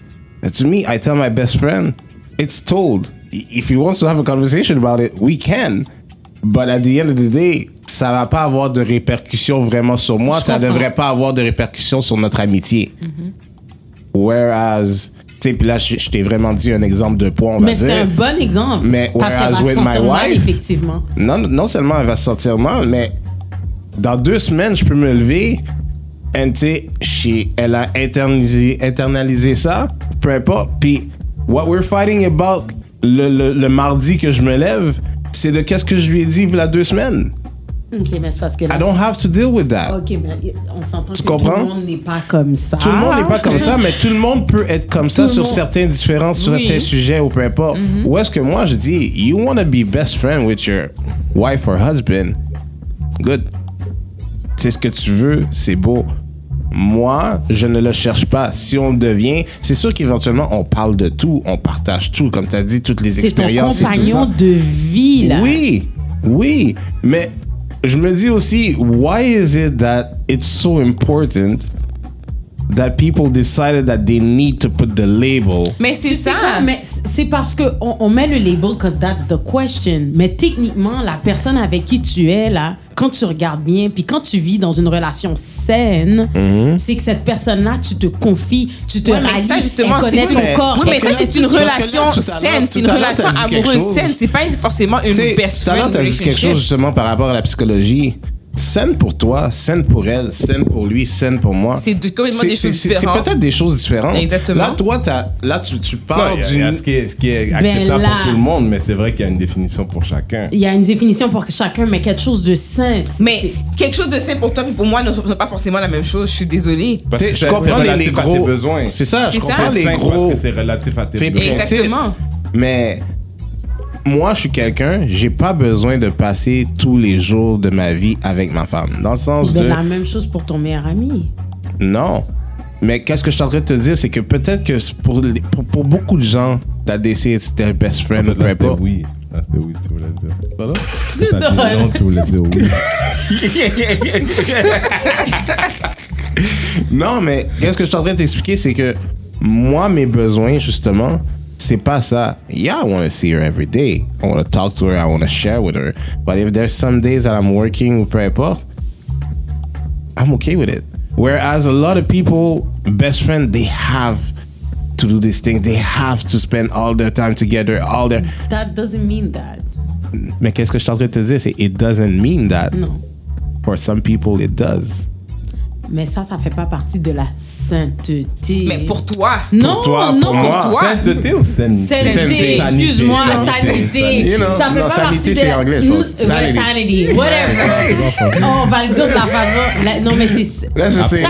to me, I tell my best friend, it's told. If he wants to have a conversation about it, we can. But at the end of the day, ça va pas avoir de répercussions vraiment sur moi. Je ça comprends. devrait pas avoir de répercussions sur notre amitié. Whereas, tu sais, puis là, je, je t'ai vraiment dit un exemple de poids, on va Mais c'est un bon exemple. Mais parce qu'elle va whereas se with my mal, wife- effectivement. non, non seulement elle va se sentir mal, mais dans deux semaines, je peux me lever. Et tu sais, elle a internalisé, internalisé ça, peu importe. Puis, what we're fighting about le, le, le mardi que je me lève, c'est de qu'est-ce que je lui ai dit il y a deux semaines. Ok, mais c'est parce que là. I don't have to deal with that. Ok, mais on s'entend que comprends? tout le monde n'est pas comme ça. Tout le monde n'est pas comme ça, mais tout le monde peut être comme ça sur monde- certains différents, sur Oui. certains sujets ou peu importe. Où est-ce que moi je dis, you want to be best friend with your wife or husband, good. C'est ce que tu veux, c'est beau. Moi, je ne le cherche pas. Si on le devient, c'est sûr qu'éventuellement on parle de tout, on partage tout, comme tu as dit, toutes les C'est ton expériences et tout compagnon ça. de vie, là. Oui, oui, mais je me dis aussi, why is it that it's so important that people decided that they need to put the label? Mais c'est ça. quoi, mais c'est parce que on, on met le label because that's the question. Mais techniquement, la personne avec qui tu es là, quand tu regardes bien, puis quand tu vis dans une relation saine, Mhm. c'est que cette personne-là, tu te confies, tu te Ouais, rallies, ça, justement, elle connaît ton corps. Oui, mais ça, c'est une relation saine, c'est une relation amoureuse saine. C'est pas forcément une Tu best tout à l'heure, friend t'as dit quelque relationship. chose justement par rapport à la psychologie. Saine pour toi, saine pour elle, saine pour lui, saine pour moi. C'est complètement C'est- des c'est- choses c'est- différentes. C'est peut-être des choses différentes. Exactement. Là, toi, t'as- là tu, tu Non, parles y a- il y a ce qui est, ce qui est acceptable là- pour tout le monde, mais c'est vrai qu'il y a une définition pour chacun. Il y a une définition pour chacun, mais quelque chose de sain. Mais quelque chose de sain pour toi, puis pour moi, ne sont pas forcément la même chose. Je suis désolée. Parce que je comprends c'est les, les relatif à tes gros. besoins. C'est ça, je C'est comprends ça. C'est les gros. parce que c'est relatif à tes C'est besoins. Exactement. Mais moi, je suis quelqu'un, j'ai pas besoin de passer tous les jours de ma vie avec ma femme. Dans le sens de de. la même chose pour ton meilleur ami. Non. Mais qu'est-ce que je suis en train de te dire, c'est que peut-être que c'est pour, les- pour, pour beaucoup de gens, t'as décidé de their best En friend ou peu c'était importe. oui. Là, c'était oui, tu voulais dire. Pardon? T'as dit non, tu voulais dire oui. <laughs> non, mais qu'est-ce que je suis en train de t'expliquer, c'est que moi, mes besoins, justement, c'est pas ça. Yeah, I want to see her every day. I want to talk to her. I want to share with her. But if there's some days that I'm working peu importe, I'm okay with it. Whereas a lot of people, best friend, they have to do these things. They have to spend all their time together, all their. That doesn't mean that. Mais qu'est-ce que je suis en train de te dire, c'est it doesn't mean that. Non. For some people, it does. Mais ça, ça fait pas partie de la sainteté. Mais pour toi. non, toi, non, pour moi. toi. Sainteté ou sanité? Sanité, Sanité, excuse-moi, sanité, sanité. You know, ça fait non, pas sanité, c'est la- anglais, je pense. Ouais, Sanity. sanity, whatever. <laughs> Oh, on va le dire de la façon. la- non, mais c'est. Let's just say.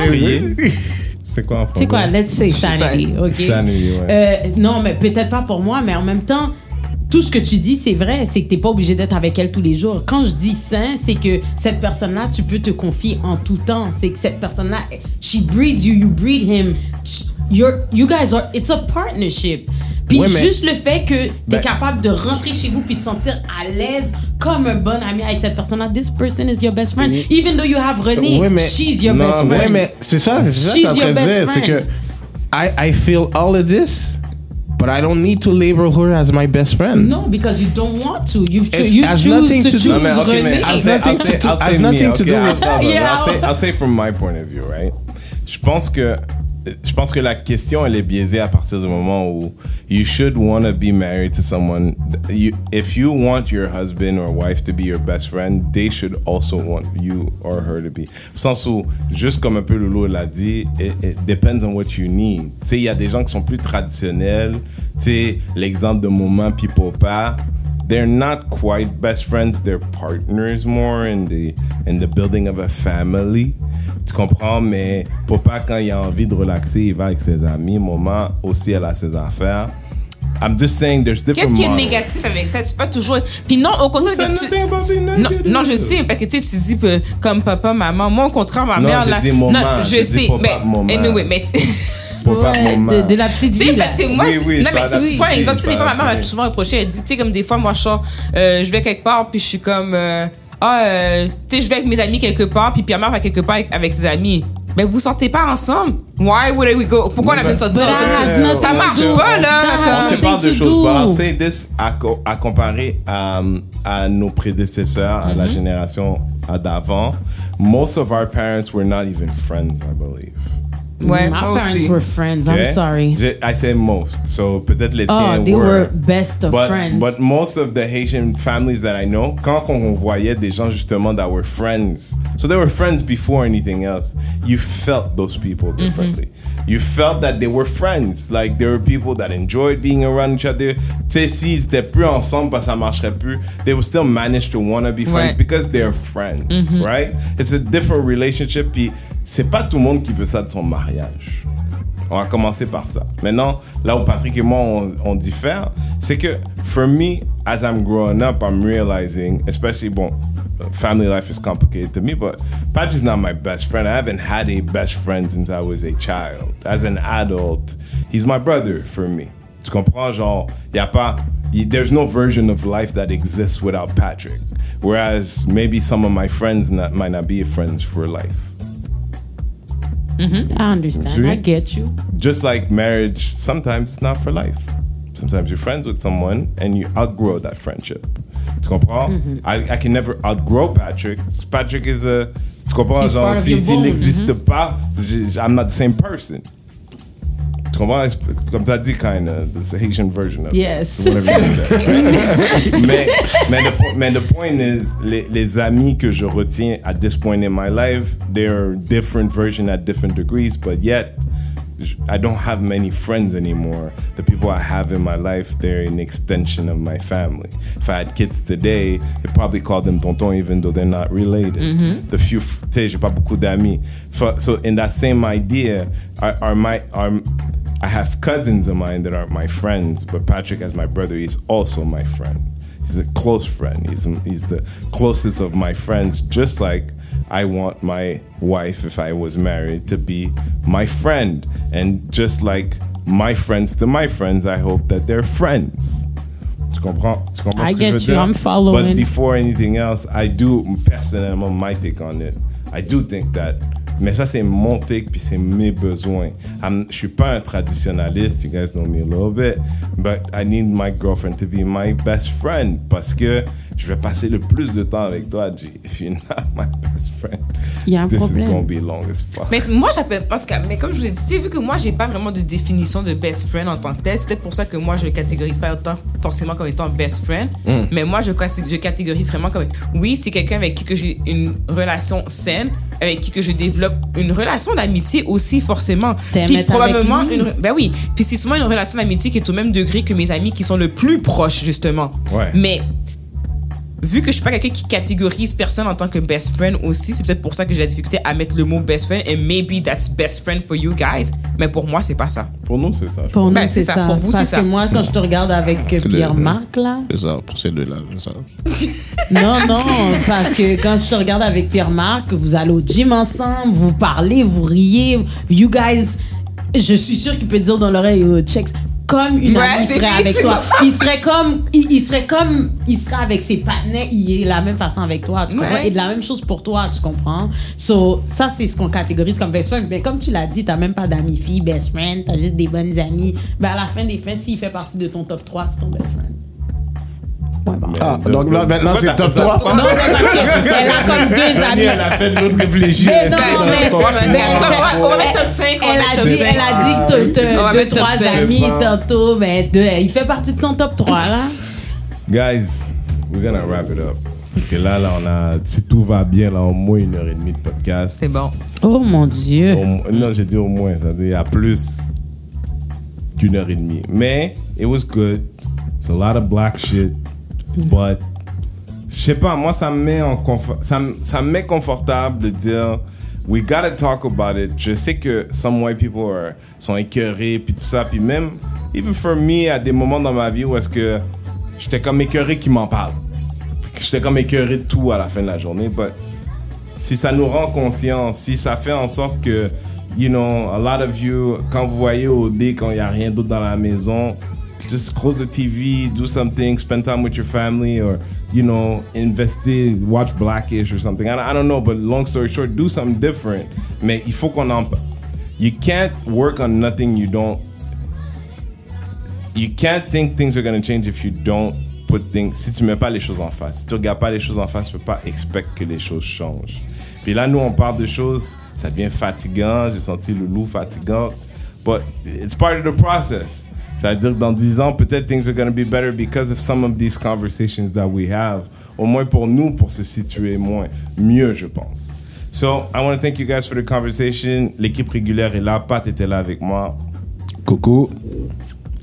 C'est quoi en français? C'est quoi? Let's say sanity, ok? Sanity, ouais. Euh, non, mais peut-être pas pour moi, mais en même temps, tout ce que tu dis, c'est vrai. C'est que t'es pas obligé d'être avec elle tous les jours. Quand je dis sain, c'est que cette personne-là, tu peux te confier en tout temps. C'est que cette personne-là, she breeds you, you breed him. You're, you guys are, it's a partnership. Puis Ouais, juste le fait que t'es Ben- capable de rentrer chez vous puis de sentir à l'aise comme un bon ami avec cette personne-là. This person is your best friend. Even though you have René, Ouais, mais- she's your Non, best friend. mais c'est ça, c'est ça que She's t'es en train de dire. C'est que. I, I feel all of this, but I don't need to label her as my best friend. No, because you don't want to. You, cho- you has choose nothing to to do- choose No, man, okay, man. Has nothing I'll to say, do- I'll has nothing me, to okay? do <laughs> I'll say from my point of view, right? Je pense que je pense que la question est biaisée à partir du moment où you should want to be married to someone. You, if you want your husband or wife to be your best friend, they should also want you or her to be. Sens où, juste comme un peu Lolo l'a dit, it, it depends on what you need. Tu sais, il y a des gens qui sont plus traditionnels. Tu sais, l'exemple de Maman puis Papa they're not quite best friends they're partners more in the in the building of a family tu comprends? Mais papa quand il a envie de relaxer il va avec ses amis maman aussi elle a ses affaires I'm just saying there's different Qu'est-ce qui est négatif avec ça? Tu peux pas toujours. Puis non, au contraire. Que tu- Non, non, je sais, parce que tu sais, tu dis comme papa, maman. Moi, au contraire, ma Non, mère, là. dit maman, non, je dit sais, papa, mais. maman. Anyway, mais. <laughs> Ouais, de, de la petite vie, là. parce que moi, Oui, je- oui, non, mais parle c'est pas un exemple. Tu sais, je des fois, ma parle mère m'a souvent reproché, elle dit, tu sais, comme des fois, moi, je sors, euh, je vais quelque part, puis je suis comme, euh, ah, euh, tu sais, je vais avec mes amis quelque part, puis Pierre va quelque part avec, avec ses amis. Mais vous sortez pas ensemble? Why would we go? Pourquoi on a besoin de sortir But that has ensemble? Ça to marche do- pas, là! on nothing deux to choses. But I'll do. say this à, à comparer à, à nos prédécesseurs, à la génération à d'avant. Most of our parents were not even friends, I believe. Ouais, mm. My moi parents aussi. were friends. I'm Okay? sorry. Je- I say most. So peut-être oh, les Oh, tiens they were. were best of But, friends. but most of the Haitian families that I know, quand on voyait des gens justement that were friends, so they were friends before anything else, you felt those people mm-hmm. differently. You felt that they were friends. Like there were people that enjoyed being around each other. Tu sais, s'ils étaient plus ensemble parce que ça marcherait plus, they would still manage to want to be friends Ouais. because they're friends, mm-hmm. right? It's a different relationship. Puis c'est pas tout le monde qui veut ça de son mariage. On va commencer par ça. Maintenant, là où Patrick et moi, on, diffère, c'est que, for me, as I'm growing up, I'm realizing, especially, bon, family life is complicated to me, but Patrick's not my best friend. I haven't had a best friend since I was a child. As an adult, he's my brother for me. Tu comprends? Genre, y a pas, there's no version of life that exists without Patrick. Whereas maybe some of my friends might not be friends for life. I understand. See? I get you. just like marriage, sometimes it's not for life. Sometimes you're friends with someone and you outgrow that friendship. Tu comprends? Mm-hmm. I, I can never outgrow Patrick. Patrick is a. Tu comprends? Genre, part of si- your s'il n'existe pas, je- I'm not the same person. Tu comprends? Comme t'as dit, kind of, the Haitian version of it. Yes. Whatever you said, <laughs> mais, mais, the, mais the point is, les, les amis que je retiens at this point in my life, they're different version at different degrees, but yet, I don't have many friends anymore. The people I have in my life, they're an extension of my family. If I had kids today, they'd probably call them tonton even though they're not related. Mm-hmm. The few, j'ai pas beaucoup d'amis. So, in that same idea, are, are my, are, I have cousins of mine that aren't my friends, but Patrick, as my brother, he's also my friend. He's a close friend. He's, he's the closest of my friends, just like I want my wife, if I was married, to be my friend. And just like my friends to my friends, I hope that they're friends. Tu comprends? Tu comprends I get you. I'm following. But before anything else, I do, personnellement, my take on it, I do think that mais ça, c'est mon take, puis c'est mes besoins. I'm- je suis pas un traditionnaliste, you guys know me a little bit, but I need my girlfriend to be my best friend parce que je vais passer le plus de temps avec toi, G. If you're not my best friend, Il y a un this problème. is gonna be long as fuck. Mais moi, j'appelle. En tout cas, mais comme je vous ai dit, vu que moi, j'ai pas vraiment de définition de best friend en tant que tel, c'était pour ça que moi, je le catégorise pas autant, forcément comme étant best friend. Mais moi, je, je catégorise vraiment comme. Oui, c'est quelqu'un avec qui que j'ai une relation saine, avec qui que je développe une relation d'amitié aussi, forcément. Puis probablement. avec. Une, ben oui. Puis c'est souvent une relation d'amitié qui est au même degré que mes amis qui sont le plus proches, justement. Ouais. Mais vu que je suis pas quelqu'un qui catégorise personne en tant que best friend aussi, c'est peut-être pour ça que j'ai la difficulté à mettre le mot best friend et maybe that's best friend for you guys. Mais pour moi, c'est pas ça. Pour nous, c'est ça. Pour nous, Ben, c'est c'est ça. ça. Pour vous, c'est Parce ça. que moi, quand je te regarde avec euh, Pierre-Marc, là. C'est ça, pour ces deux-là, c'est ça. <laughs> Non, non, parce que quand je te regarde avec Pierre-Marc, vous allez au gym ensemble, vous parlez, vous riez. You guys, je suis sûre qu'il peut te dire dans l'oreille, oh, check. Comme une Ouais, amie ferait avec toi. Il serait comme, il, il serait comme, il serait avec ses partenaires, il est de la même façon avec toi, tu comprends? Ouais. Et de la même chose pour toi, tu comprends? So, ça, c'est ce qu'on catégorise comme best friend. Mais comme tu l'as dit, t'as même pas d'amis filles, best friend, t'as juste des bonnes amies. Ben, à la fin des fins, s'il fait partie de ton top 3, c'est ton best friend. Ouais, bon. Ah, donc là, maintenant, c'est top 3. Non, mais parce qu'elle a comme deux amis. Elle a fait de l'autre réfléchir. Mais non, mais- on va- mettre top 5, on va Elle a dit, 5. elle a dit deux, trois amis tantôt, mais deux- il fait partie de ton top 3, là. Guys, we're gonna wrap it up. Parce que là, là, on a, si tout va bien, là, au moins une heure et demie de podcast. C'est bon. Oh mon Dieu. Au non, j'ai dit au moins, ça veut dire à plus qu'une heure et demie. Mais, it was good. It's a lot of black shit. But, je sais pas, moi, ça me met en ça me met confortable de dire, we gotta talk about it. Je sais que some white people are, sont écœurés, puis tout ça, puis même, even for me, à des moments dans ma vie où est-ce que j'étais comme écœuré qui m'en parle. J'étais comme écœuré de tout à la fin de la journée, but si ça nous rend conscients, si ça fait en sorte que, you know, a lot of you, quand vous voyez au dé, quand il n'y a rien d'autre dans la maison, just close the TV, do something, spend time with your family, or, you know, investi, watch Blackish or something. I, I don't know, but long story short, do something different. Mais il faut qu'on en... You can't work on nothing you don't... You can't think things are to change if you don't put things... Si tu mets pas les choses en face. Si tu regardes pas les choses en face, tu peux pas expect que les choses changent. Puis là, nous, on parle de choses, ça devient fatigant. J'ai senti le loup fatigant. But it's part of the process. C'est-à-dire que dans 10 ans, peut-être things are going to be better because of some of these conversations that we have. Au moins pour nous, pour se situer moins, mieux, je pense. So, I want to thank you guys for the conversation. L'équipe régulière est là. Pat était là avec moi. Coucou.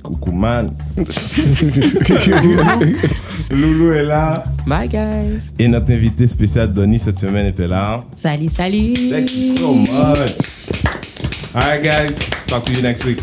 Coucou, man. <laughs> <laughs> Loulou est là. Bye, guys. Et notre invité spécial, Donny, cette semaine était là. Salut, salut. Thank you so much. All right, guys. Talk to you next week.